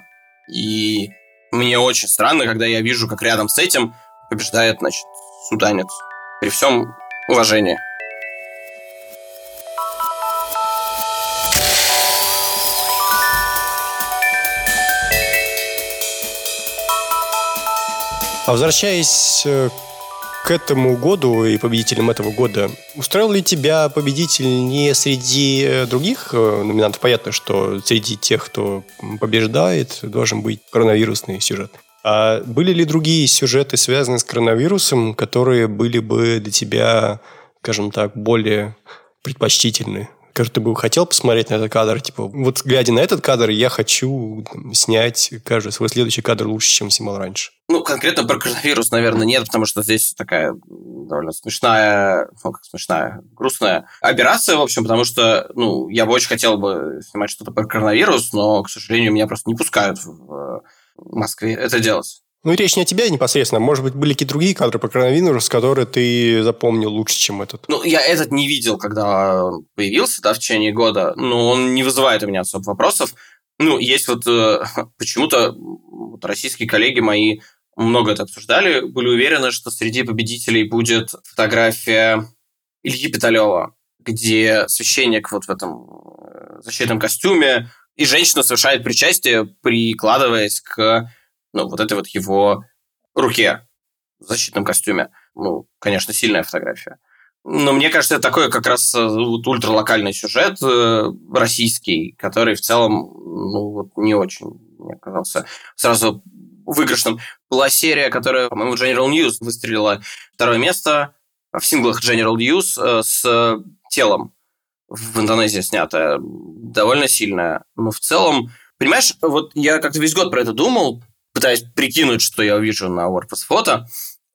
И мне очень странно, когда я вижу, как рядом с этим побеждает, значит, суданец. При всем уважении. А возвращаясь э, к этому году и победителям этого года, устроил ли тебя победитель не среди э, других э, номинантов? Понятно, что среди тех, кто побеждает, должен быть коронавирусный сюжет. А были ли другие сюжеты, связанные с коронавирусом, которые были бы для тебя, скажем так, более предпочтительны который ты бы хотел посмотреть на этот кадр, типа, вот глядя на этот кадр, я хочу там, снять, кажется, свой следующий кадр лучше, чем снимал раньше. Ну, конкретно про коронавирус, наверное, нет, потому что здесь такая довольно смешная, ну, как смешная, грустная операция, в общем, потому что, ну, я бы очень хотел бы снимать что-то про коронавирус, но, к сожалению, меня просто не пускают в Москве это делать. Ну, речь не о тебе непосредственно. Может быть, были какие-то другие кадры про коронавирус, которые ты запомнил лучше, чем этот? Ну, я этот не видел, когда появился, да, в течение года, но он не вызывает у меня особо вопросов. Ну, есть вот э, почему-то вот российские коллеги мои много это обсуждали, были уверены, что среди победителей будет фотография Ильи Питалева, где священник вот в этом э, защитном костюме, и женщина совершает причастие, прикладываясь к ну, вот этой вот его руке в защитном костюме. Ну, конечно, сильная фотография. Но мне кажется, это такой как раз э, вот ультралокальный сюжет э, российский, который в целом ну, вот не очень, мне казался, сразу выигрышным. Была серия, которая, по-моему, General News выстрелила второе место в синглах General News э, с телом в Индонезии снятая, довольно сильная. Но в целом, понимаешь, вот я как-то весь год про это думал, пытаясь прикинуть, что я увижу на WordPress фото.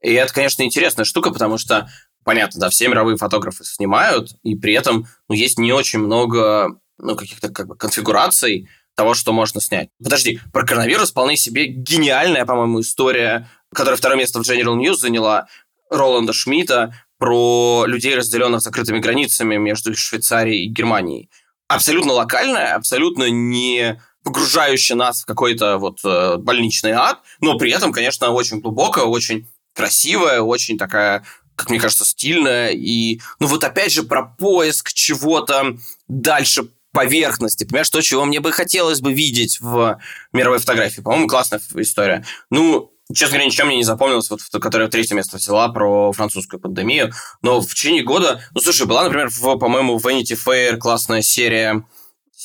И это, конечно, интересная штука, потому что, понятно, да, все мировые фотографы снимают, и при этом ну, есть не очень много ну, каких-то как бы конфигураций того, что можно снять. Подожди, про коронавирус вполне себе гениальная, по-моему, история, которая второе место в General News заняла Роланда Шмидта про людей, разделенных закрытыми границами между Швейцарией и Германией. Абсолютно локальная, абсолютно не погружающая нас в какой-то вот э, больничный ад, но при этом, конечно, очень глубокая, очень красивая, очень такая как мне кажется, стильная. И, ну вот опять же, про поиск чего-то дальше поверхности. Понимаешь, то, чего мне бы хотелось бы видеть в мировой фотографии. По-моему, классная история. Ну, честно говоря, ничем мне не запомнилось, вот, которая третье место взяла про французскую пандемию. Но в течение года... Ну, слушай, была, например, в, по-моему, в Vanity Fair классная серия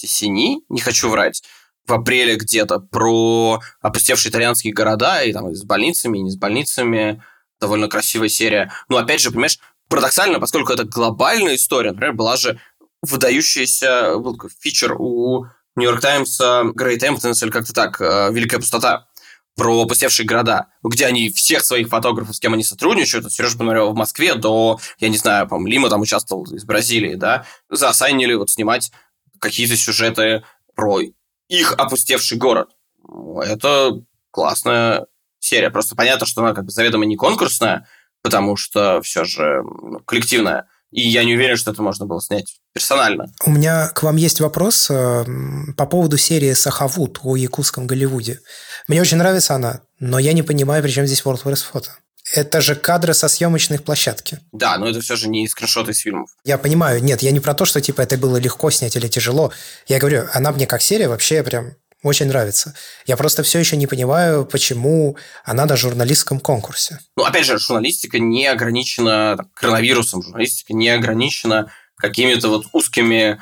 Сини, не хочу врать, в апреле где-то про опустевшие итальянские города, и там с больницами, и не с больницами. Довольно красивая серия. Но опять же, понимаешь, парадоксально, поскольку это глобальная история, например, была же выдающийся был фичер у Нью-Йорк Таймс Great Emptiness, или как-то так, э, Великая пустота, про опустевшие города, где они всех своих фотографов, с кем они сотрудничают, от Сережа Пономарева в Москве до, я не знаю, по Лима там участвовал из Бразилии, да, заосайнили вот снимать какие-то сюжеты про их опустевший город. Это классная серия. Просто понятно, что она как бы заведомо не конкурсная, потому что все же ну, коллективная. И я не уверен, что это можно было снять персонально. У меня к вам есть вопрос э, по поводу серии «Сахавуд» о якутском Голливуде. Мне очень нравится она, но я не понимаю, при чем здесь WordPress фото. Это же кадры со съемочных площадки. Да, но это все же не скриншоты из фильмов. Я понимаю. Нет, я не про то, что типа это было легко снять или тяжело. Я говорю, она мне как серия вообще прям очень нравится. Я просто все еще не понимаю, почему она на журналистском конкурсе. Ну, опять же, журналистика не ограничена там, коронавирусом, журналистика не ограничена какими-то вот узкими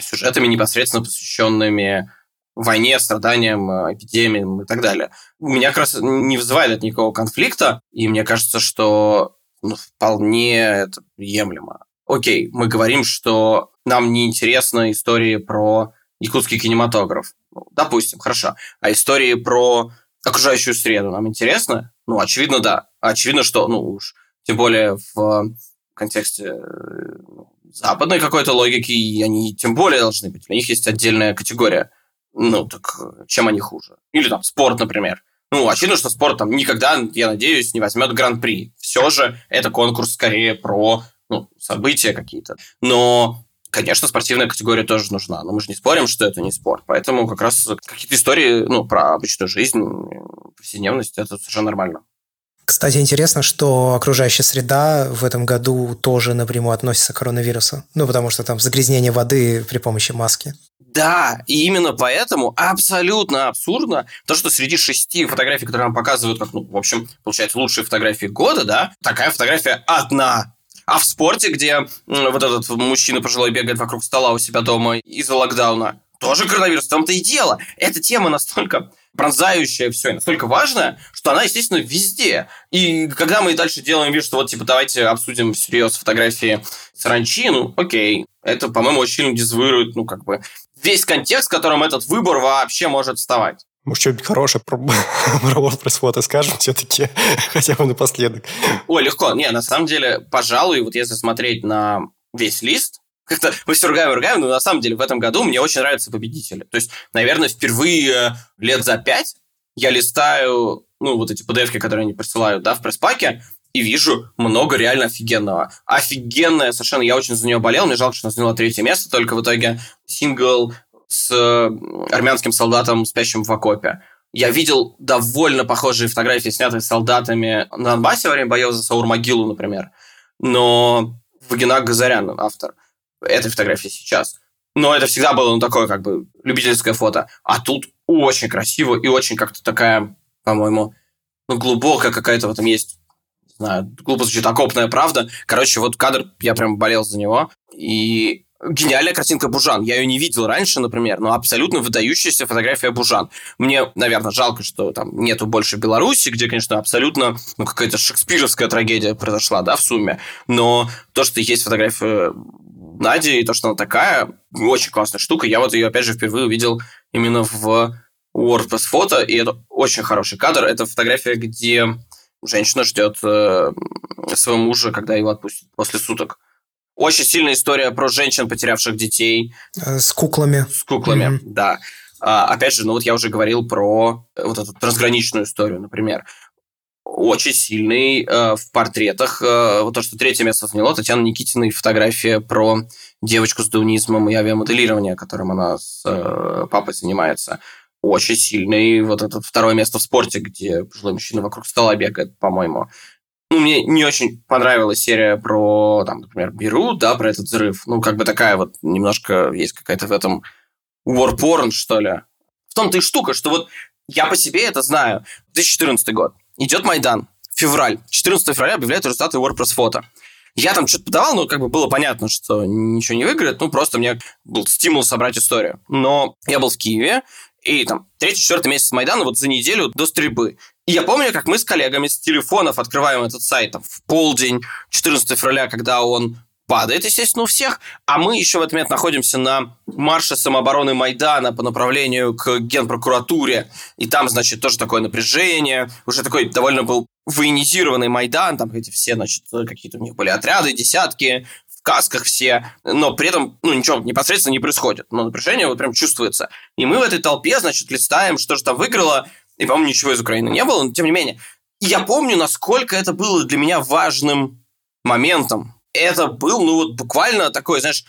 сюжетами, непосредственно посвященными войне, страданиям, эпидемиям и так далее. У меня как раз не вызывает никакого конфликта, и мне кажется, что ну, вполне это приемлемо. Окей, мы говорим, что нам не интересны истории про якутский кинематограф. Ну, допустим, хорошо. А истории про окружающую среду нам интересно? Ну, очевидно, да. Очевидно, что, ну уж, тем более в контексте ну, западной какой-то логики, они тем более должны быть. У них есть отдельная категория. Ну, так чем они хуже? Или там спорт, например. Ну, очевидно, что спорт там никогда, я надеюсь, не возьмет гран-при. Все же это конкурс скорее про ну, события какие-то. Но Конечно, спортивная категория тоже нужна, но мы же не спорим, что это не спорт. Поэтому как раз какие-то истории ну, про обычную жизнь, повседневность, это совершенно нормально. Кстати, интересно, что окружающая среда в этом году тоже напрямую относится к коронавирусу. Ну, потому что там загрязнение воды при помощи маски. Да, и именно поэтому абсолютно абсурдно то, что среди шести фотографий, которые нам показывают, как, ну, в общем, получается, лучшие фотографии года, да, такая фотография одна а в спорте, где вот этот мужчина пожилой бегает вокруг стола у себя дома из-за локдауна, тоже коронавирус. В том-то и дело. Эта тема настолько пронзающая все, и настолько важная, что она, естественно, везде. И когда мы дальше делаем вид, что вот, типа, давайте обсудим всерьез фотографии саранчи, ну, окей. Это, по-моему, очень дезавуирует, ну, как бы, весь контекст, в котором этот выбор вообще может вставать. Может, что-нибудь хорошее про, про WordPress фото скажем все-таки, хотя бы напоследок. Ой, легко. Не, на самом деле, пожалуй, вот если смотреть на весь лист, как-то мы все ругаем, ругаем, но на самом деле в этом году мне очень нравятся победители. То есть, наверное, впервые лет за пять я листаю ну, вот эти pdf которые они присылают, да, в пресс-паке, и вижу много реально офигенного. Офигенная совершенно, я очень за нее болел, мне жалко, что она заняла третье место, только в итоге сингл с армянским солдатом, спящим в окопе. Я видел довольно похожие фотографии, снятые солдатами на Донбассе во время боев за Саур-могилу, например. Но Вагинак Газарян, автор этой фотографии сейчас. Но это всегда было ну, такое, как бы, любительское фото. А тут очень красиво и очень как-то такая, по-моему, ну, глубокая какая-то в этом есть знаю, глупо звучит, окопная правда. Короче, вот кадр, я прям болел за него. И гениальная картинка Бужан. Я ее не видел раньше, например, но абсолютно выдающаяся фотография Бужан. Мне, наверное, жалко, что там нету больше Беларуси, где, конечно, абсолютно ну, какая-то шекспировская трагедия произошла, да, в сумме. Но то, что есть фотография Нади, и то, что она такая, очень классная штука. Я вот ее, опять же, впервые увидел именно в WordPress фото, и это очень хороший кадр. Это фотография, где женщина ждет э, своего мужа, когда его отпустят после суток. Очень сильная история про женщин, потерявших детей. Э, с куклами. С куклами, mm-hmm. да. А, опять же, ну вот я уже говорил про вот эту трансграничную историю, например. Очень сильный э, в портретах. Э, вот то, что третье место заняло, Татьяна Никитина и фотография про девочку с даунизмом и авиамоделирование, которым она с э, папой занимается очень сильный. Вот это второе место в спорте, где пожилой мужчина вокруг стола бегает, по-моему. Ну, мне не очень понравилась серия про, там, например, Берут, да, про этот взрыв. Ну, как бы такая вот немножко есть какая-то в этом war что ли. В том-то и штука, что вот я по себе это знаю. 2014 год. Идет Майдан. Февраль. 14 февраля объявляют результаты WordPress фото. Я там что-то подавал, но как бы было понятно, что ничего не выиграет. Ну, просто мне был стимул собрать историю. Но я был в Киеве, и там третий-четвертый месяц Майдана вот за неделю до стрельбы. И я помню, как мы с коллегами с телефонов открываем этот сайт там, в полдень 14 февраля, когда он падает, естественно, у всех, а мы еще в этот момент находимся на марше самообороны Майдана по направлению к генпрокуратуре, и там, значит, тоже такое напряжение, уже такой довольно был военизированный Майдан, там эти все, значит, какие-то у них были отряды, десятки, касках все, но при этом, ну, ничего непосредственно не происходит. Но напряжение вот прям чувствуется. И мы в этой толпе, значит, листаем, что же там выиграло, и, по-моему, ничего из Украины не было, но тем не менее. И я помню, насколько это было для меня важным моментом. Это был, ну, вот буквально такой, знаешь,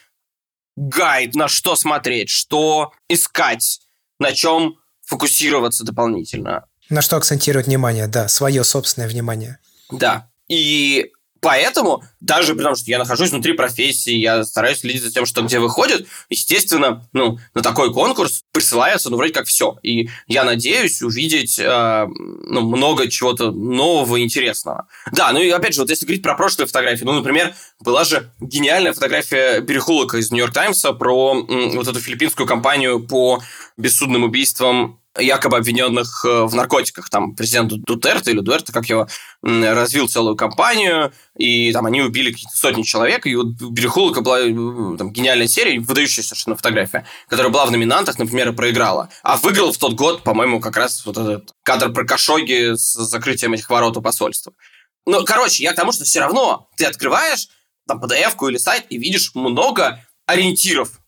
гайд, на что смотреть, что искать, на чем фокусироваться дополнительно. На что акцентировать внимание, да, свое собственное внимание. Да. И Поэтому, даже при том, что я нахожусь внутри профессии, я стараюсь следить за тем, что где выходит, естественно, ну, на такой конкурс присылается, ну, вроде как все. И я надеюсь увидеть э, ну, много чего-то нового интересного. Да, ну и опять же, вот если говорить про прошлые фотографии, ну, например, была же гениальная фотография Берехулака из Нью-Йорк Таймса про м, вот эту филиппинскую компанию по бессудным убийствам якобы обвиненных э, в наркотиках. Там президент Дутерте или Дуэрте, как его, развил целую кампанию, и там они убили сотни человек, и у Берехулака была там, гениальная серия, выдающаяся совершенно фотография, которая была в номинантах, например, и проиграла. А выиграл в тот год, по-моему, как раз вот этот кадр про Кашоги с закрытием этих ворот у посольства. Ну, короче, я к тому, что все равно ты открываешь там PDF-ку или сайт и видишь много ориентиров.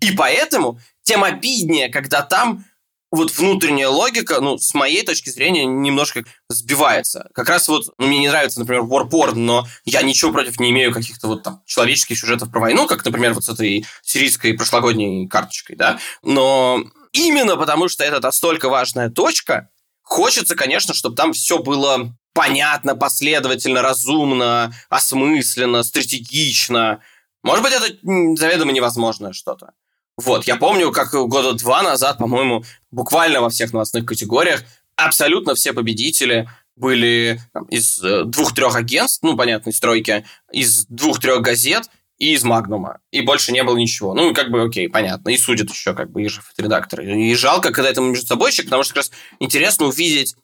И поэтому тем обиднее, когда там вот внутренняя логика, ну, с моей точки зрения, немножко сбивается. Как раз вот ну, мне не нравится, например, Warporn, но я ничего против не имею каких-то вот там человеческих сюжетов про войну, как, например, вот с этой сирийской прошлогодней карточкой, да. Но именно потому, что это настолько важная точка, хочется, конечно, чтобы там все было понятно, последовательно, разумно, осмысленно, стратегично. Может быть, это заведомо невозможное что-то. Вот, я помню, как года два назад, по-моему, буквально во всех новостных категориях абсолютно все победители были там, из э, двух-трех агентств, ну, понятной стройки, из двух-трех газет и из Магнума. И больше не было ничего. Ну, как бы, окей, понятно. И судят еще, как бы, и же редакторы. И жалко, когда это между собой, потому что как раз интересно увидеть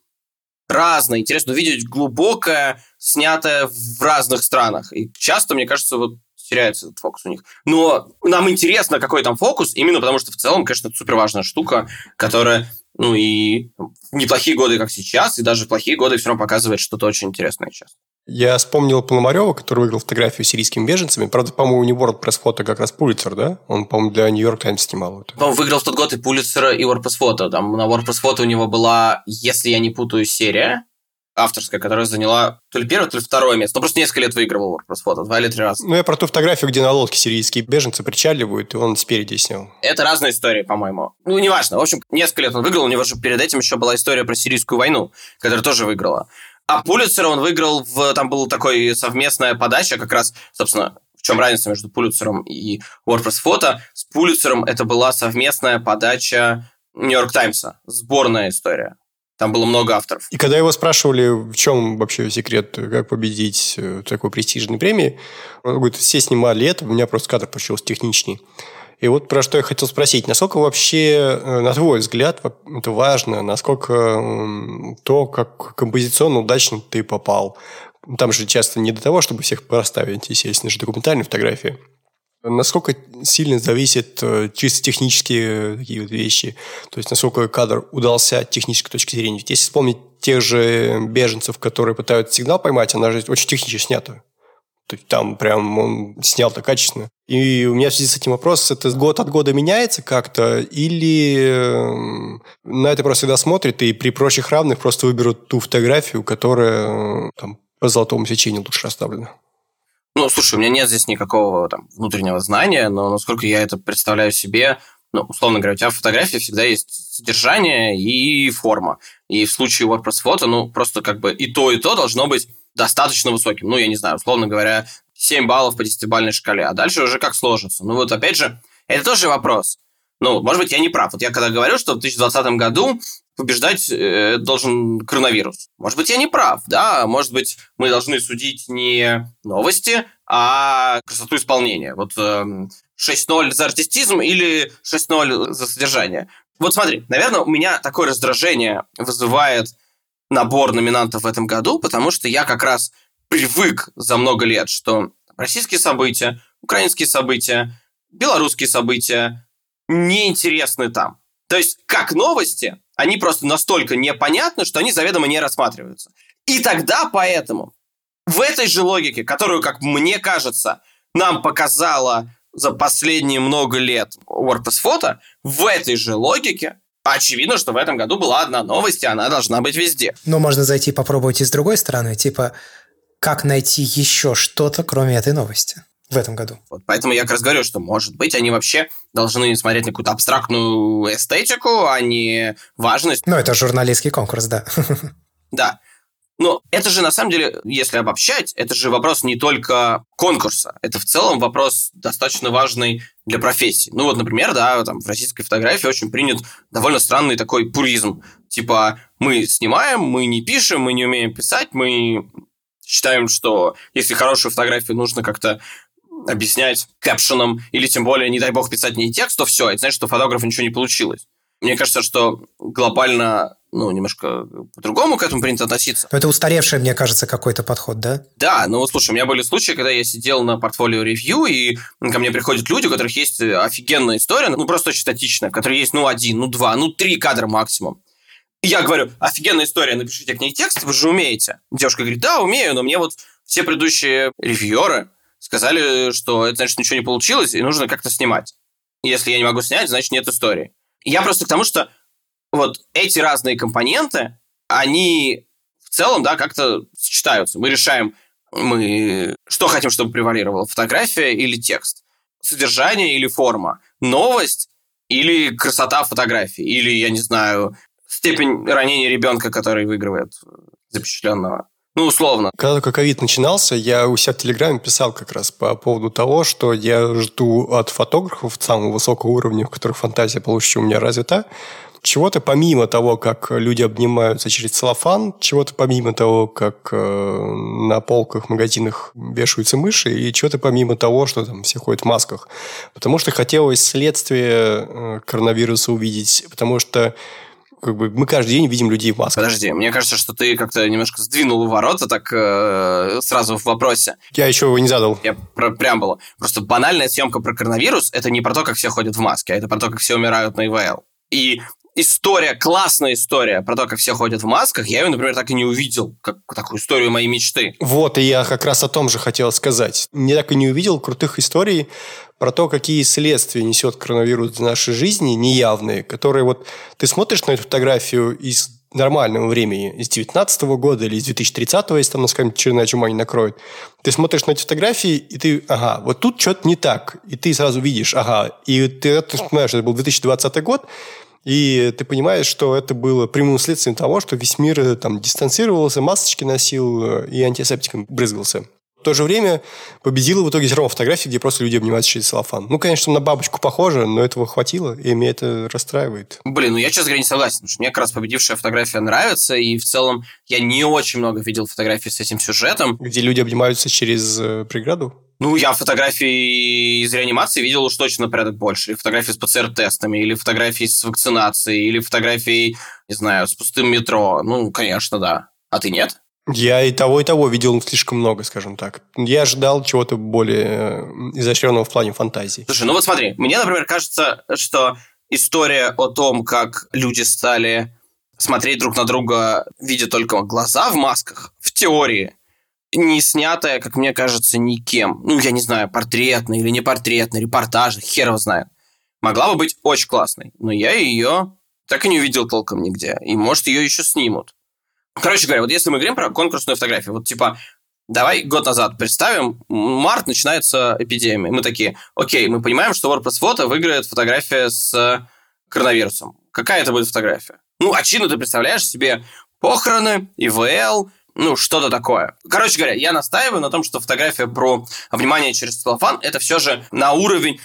разное, интересно увидеть глубокое, снятое в разных странах. И часто, мне кажется, вот теряется этот фокус у них. Но нам интересно, какой там фокус, именно потому что в целом, конечно, это супер важная штука, которая Ну и неплохие годы, как сейчас, и даже плохие годы все равно показывает что-то очень интересное сейчас. Я вспомнил Пономарева, который выиграл фотографию с сирийскими беженцами. Правда, по-моему, не WordPress фото как раз Пулицер, да? Он, по-моему, для New York Times снимал это. Он выиграл в тот год и Пулицера, и WordPress фото. Там на WordPress фото у него была, если я не путаю, серия авторская, которая заняла то ли первое, то ли второе место. Ну, просто несколько лет выигрывал WordPress фото, два или три раза. Ну, я про ту фотографию, где на лодке сирийские беженцы причаливают, и он спереди снял. Это разные истории, по-моему. Ну, неважно. В общем, несколько лет он выиграл, у него же перед этим еще была история про сирийскую войну, которая тоже выиграла. А Пулицера он выиграл в... Там была такой совместная подача, как раз, собственно, в чем разница между Пулицером и WordPress фото. С Пулицером это была совместная подача Нью-Йорк Таймса. Сборная история. Там было много авторов. И когда его спрашивали, в чем вообще секрет, как победить э, такой престижной премии, он говорит, все снимали это, у меня просто кадр получился техничней. И вот про что я хотел спросить. Насколько вообще, э, на твой взгляд, это важно? Насколько то, как композиционно удачно ты попал? Там же часто не до того, чтобы всех проставить, естественно, же документальные фотографии. Насколько сильно зависит э, чисто технические такие вот вещи? То есть, насколько кадр удался с технической точки зрения? Если вспомнить тех же беженцев, которые пытаются сигнал поймать, она же очень технически снята. То есть там прям он снял-то качественно. И у меня в связи с этим вопрос, это год от года меняется как-то, или эм, на это просто всегда смотрят и при прочих равных просто выберут ту фотографию, которая э, там, по золотому сечению лучше расставлена? Ну, слушай, у меня нет здесь никакого там внутреннего знания, но насколько я это представляю себе, ну, условно говоря, у тебя в фотографии всегда есть содержание и форма. И в случае WordPress фото, ну, просто как бы и то, и то должно быть достаточно высоким. Ну, я не знаю, условно говоря, 7 баллов по 10-бальной шкале. А дальше уже как сложится. Ну, вот опять же, это тоже вопрос. Ну, может быть, я не прав. Вот я когда говорю, что в 2020 году побеждать э, должен коронавирус. Может быть, я не прав, да? Может быть, мы должны судить не новости, а красоту исполнения. Вот э, 6-0 за артистизм или 6-0 за содержание. Вот смотри, наверное, у меня такое раздражение вызывает набор номинантов в этом году, потому что я как раз привык за много лет, что российские события, украинские события, белорусские события неинтересны там. То есть, как новости, они просто настолько непонятны, что они заведомо не рассматриваются. И тогда поэтому в этой же логике, которую, как мне кажется, нам показала за последние много лет WordPress фото, в этой же логике очевидно, что в этом году была одна новость, и она должна быть везде. Но можно зайти попробовать и с другой стороны, типа, как найти еще что-то, кроме этой новости в этом году. Вот поэтому я как раз говорю, что, может быть, они вообще должны смотреть на какую-то абстрактную эстетику, а не важность. Ну, это журналистский конкурс, да. Да. Но это же, на самом деле, если обобщать, это же вопрос не только конкурса. Это в целом вопрос достаточно важный для профессии. Ну вот, например, да, там в российской фотографии очень принят довольно странный такой пуризм. Типа, мы снимаем, мы не пишем, мы не умеем писать, мы считаем, что если хорошую фотографию нужно как-то объяснять капшеном, или тем более, не дай бог, писать не текст, то все, это значит, что фотографу ничего не получилось. Мне кажется, что глобально ну, немножко по-другому к этому принято относиться. Но это устаревший, мне кажется, какой-то подход, да? Да, ну вот слушай, у меня были случаи, когда я сидел на портфолио ревью, и ко мне приходят люди, у которых есть офигенная история, ну просто очень статичная, в которой есть, ну, один, ну, два, ну, три кадра максимум. И я говорю, офигенная история, напишите к ней текст, вы же умеете. Девушка говорит, да, умею, но мне вот все предыдущие ревьюеры сказали, что это значит ничего не получилось, и нужно как-то снимать. Если я не могу снять, значит нет истории. Я просто к тому, что вот эти разные компоненты, они в целом, да, как-то сочетаются. Мы решаем, мы что хотим, чтобы превалировало, фотография или текст, содержание или форма, новость или красота фотографии, или, я не знаю, степень ранения ребенка, который выигрывает запечатленного. Ну, условно. Когда только ковид начинался, я у себя в Телеграме писал как раз по поводу того, что я жду от фотографов самого высокого уровня, в которых фантазия получше у меня развита, чего-то помимо того, как люди обнимаются через целлофан, чего-то помимо того, как э, на полках в магазинах вешаются мыши, и чего-то помимо того, что там все ходят в масках. Потому что хотелось следствие э, коронавируса увидеть, потому что как бы мы каждый день видим людей в масках. Подожди, мне кажется, что ты как-то немножко сдвинул ворота так э, сразу в вопросе. Я еще его не задал. Я про преамбулу. Просто банальная съемка про коронавирус – это не про то, как все ходят в маске, а это про то, как все умирают на ИВЛ. И история, классная история про то, как все ходят в масках, я ее, например, так и не увидел, как такую историю моей мечты. Вот, и я как раз о том же хотел сказать. Не так и не увидел крутых историй про то, какие следствия несет коронавирус в нашей жизни, неявные, которые вот ты смотришь на эту фотографию из нормального времени, из 19 года или из 2030, если там, скажем, черная чума не накроет, ты смотришь на эти фотографии, и ты, ага, вот тут что-то не так. И ты сразу видишь, ага, и ты, ты что это был 2020 год, и ты понимаешь, что это было прямым следствием того, что весь мир э, там дистанцировался, масочки носил э, и антисептиком брызгался. В то же время победила в итоге все равно фотографии, где просто люди обнимаются через целлофан. Ну, конечно, на бабочку похоже, но этого хватило, и меня это расстраивает. Блин, ну я, честно говоря, не согласен, потому что мне как раз победившая фотография нравится, и в целом я не очень много видел фотографий с этим сюжетом. Где люди обнимаются через э, преграду? Ну, я фотографии из реанимации видел уж точно порядок больше. Или фотографии с ПЦР-тестами, или фотографии с вакцинацией, или фотографии, не знаю, с пустым метро. Ну, конечно, да. А ты нет? Я и того, и того видел слишком много, скажем так. Я ожидал чего-то более изощренного в плане фантазии. Слушай, ну вот смотри, мне, например, кажется, что история о том, как люди стали смотреть друг на друга, видя только глаза в масках, в теории, не снятая, как мне кажется, никем. Ну, я не знаю, портретный или не портретный, репортажный, хер его знает. Могла бы быть очень классной, но я ее так и не увидел толком нигде. И, может, ее еще снимут. Короче говоря, вот если мы говорим про конкурсную фотографию, вот типа, давай год назад представим, март начинается эпидемия. Мы такие, окей, мы понимаем, что WordPress фото выиграет фотография с коронавирусом. Какая это будет фотография? Ну, очевидно, ты представляешь себе похороны, ИВЛ, ну, что-то такое. Короче говоря, я настаиваю на том, что фотография про внимание через целлофан – это все же на уровень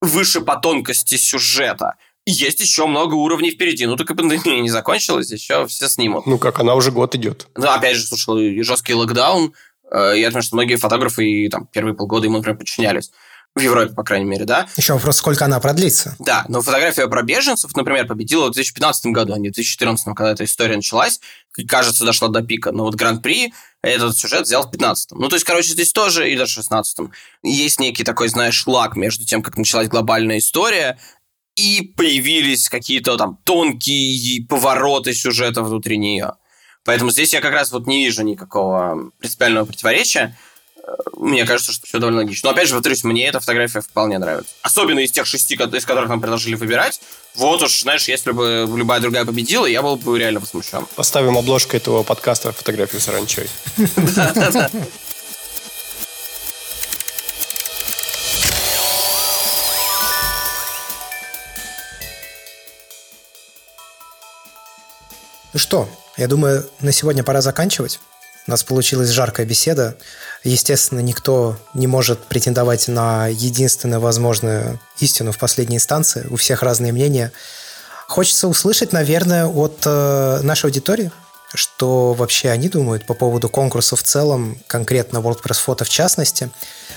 выше по тонкости сюжета. есть еще много уровней впереди. Ну, только пандемия не закончилась, еще все снимут. Ну, как она уже год идет. Ну, опять же, слушал, жесткий локдаун. Э, я думаю, что многие фотографы и там первые полгода ему, например, подчинялись. В Европе, по крайней мере, да. Еще вопрос, сколько она продлится. Да, но фотография про беженцев, например, победила в 2015 году, а не в 2014, когда эта история началась. И, кажется, дошла до пика. Но вот Гран-при этот сюжет взял в 15 Ну, то есть, короче, здесь тоже и даже в 16 Есть некий такой, знаешь, лак между тем, как началась глобальная история, и появились какие-то там тонкие повороты сюжета внутри нее. Поэтому здесь я как раз вот не вижу никакого принципиального противоречия мне кажется, что все довольно логично. Но опять же, повторюсь, мне эта фотография вполне нравится. Особенно из тех шести, из которых нам предложили выбирать. Вот уж, знаешь, если бы любая другая победила, я был бы реально возмущен. Поставим обложку этого подкаста фотографию с оранчой. Да-да-да. Ну что, я думаю, на сегодня пора заканчивать. У нас получилась жаркая беседа. Естественно, никто не может претендовать на единственную возможную истину в последней инстанции. У всех разные мнения. Хочется услышать, наверное, от э, нашей аудитории, что вообще они думают по поводу конкурса в целом, конкретно WordPress фото в частности.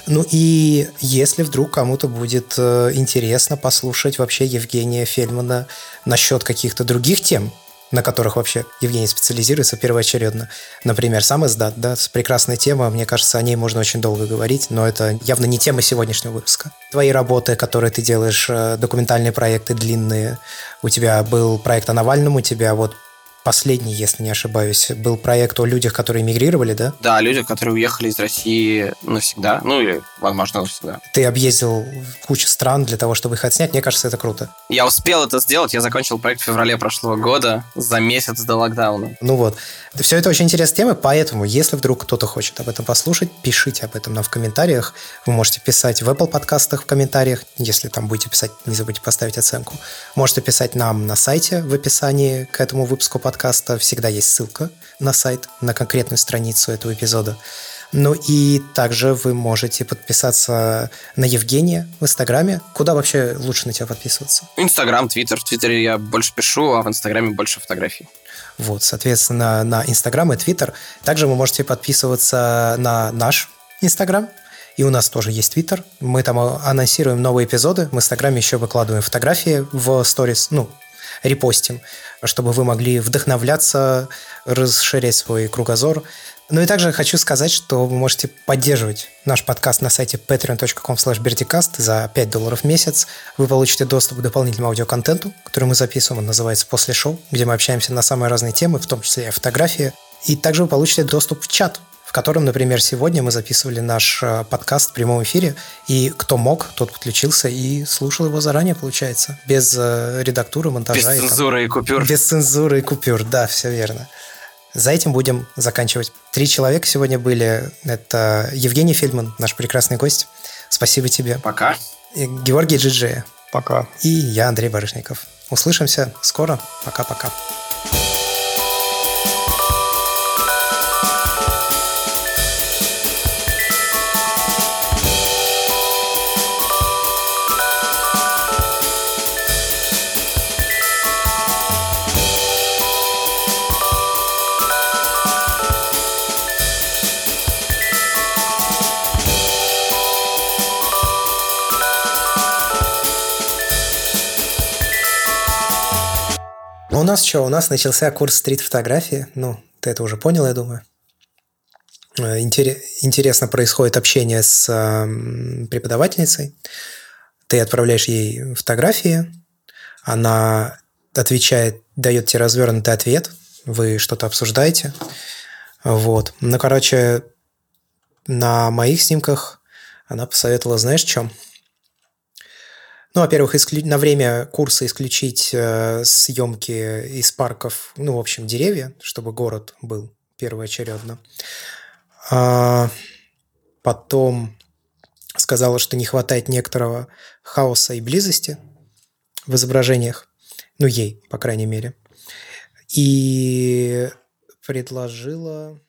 Ну и если вдруг кому-то будет э, интересно послушать вообще Евгения Фельмана насчет каких-то других тем, на которых вообще Евгений специализируется первоочередно. Например, сам издат, да, прекрасная тема, мне кажется, о ней можно очень долго говорить, но это явно не тема сегодняшнего выпуска. Твои работы, которые ты делаешь, э, документальные проекты длинные, у тебя был проект о Навальном, у тебя вот последний, если не ошибаюсь, был проект о людях, которые мигрировали, да? Да, люди, которые уехали из России навсегда, ну или, возможно, навсегда. Ты объездил кучу стран для того, чтобы их отснять, мне кажется, это круто. Я успел это сделать, я закончил проект в феврале прошлого года, за месяц до локдауна. Ну вот, все это очень интересная тема, поэтому, если вдруг кто-то хочет об этом послушать, пишите об этом нам в комментариях. Вы можете писать в Apple подкастах в комментариях, если там будете писать, не забудьте поставить оценку. Можете писать нам на сайте в описании к этому выпуску подкаста подкаста всегда есть ссылка на сайт, на конкретную страницу этого эпизода. Ну и также вы можете подписаться на Евгения в Инстаграме. Куда вообще лучше на тебя подписываться? Инстаграм, Твиттер. В Твиттере я больше пишу, а в Инстаграме больше фотографий. Вот, соответственно, на Инстаграм и Твиттер. Также вы можете подписываться на наш Инстаграм. И у нас тоже есть Твиттер. Мы там анонсируем новые эпизоды. В Инстаграме еще выкладываем фотографии в сторис, ну, репостим, чтобы вы могли вдохновляться, расширять свой кругозор. Ну и также хочу сказать, что вы можете поддерживать наш подкаст на сайте patreon.com berticast за 5 долларов в месяц. Вы получите доступ к дополнительному аудиоконтенту, который мы записываем, он называется «После шоу», где мы общаемся на самые разные темы, в том числе и фотографии. И также вы получите доступ в чат, котором, например, сегодня мы записывали наш э, подкаст в прямом эфире, и кто мог, тот подключился и слушал его заранее, получается, без э, редактуры, монтажа. Без цензуры и, там, и купюр. Без цензуры и купюр, да, все верно. За этим будем заканчивать. Три человека сегодня были. Это Евгений Фельдман, наш прекрасный гость. Спасибо тебе. Пока. И Георгий Джиджи. Пока. И я, Андрей Барышников. Услышимся скоро. Пока-пока. у нас что? У нас начался курс стрит-фотографии. Ну, ты это уже понял, я думаю. Э, интересно происходит общение с преподавательницей. Ты отправляешь ей фотографии, она отвечает, дает тебе развернутый ответ, вы что-то обсуждаете. Вот. Ну, короче, на моих снимках она посоветовала, знаешь, чем? Ну, во-первых, исклю... на время курса исключить э, съемки из парков, ну, в общем, деревья, чтобы город был первоочередно. А потом сказала, что не хватает некоторого хаоса и близости в изображениях. Ну, ей, по крайней мере. И предложила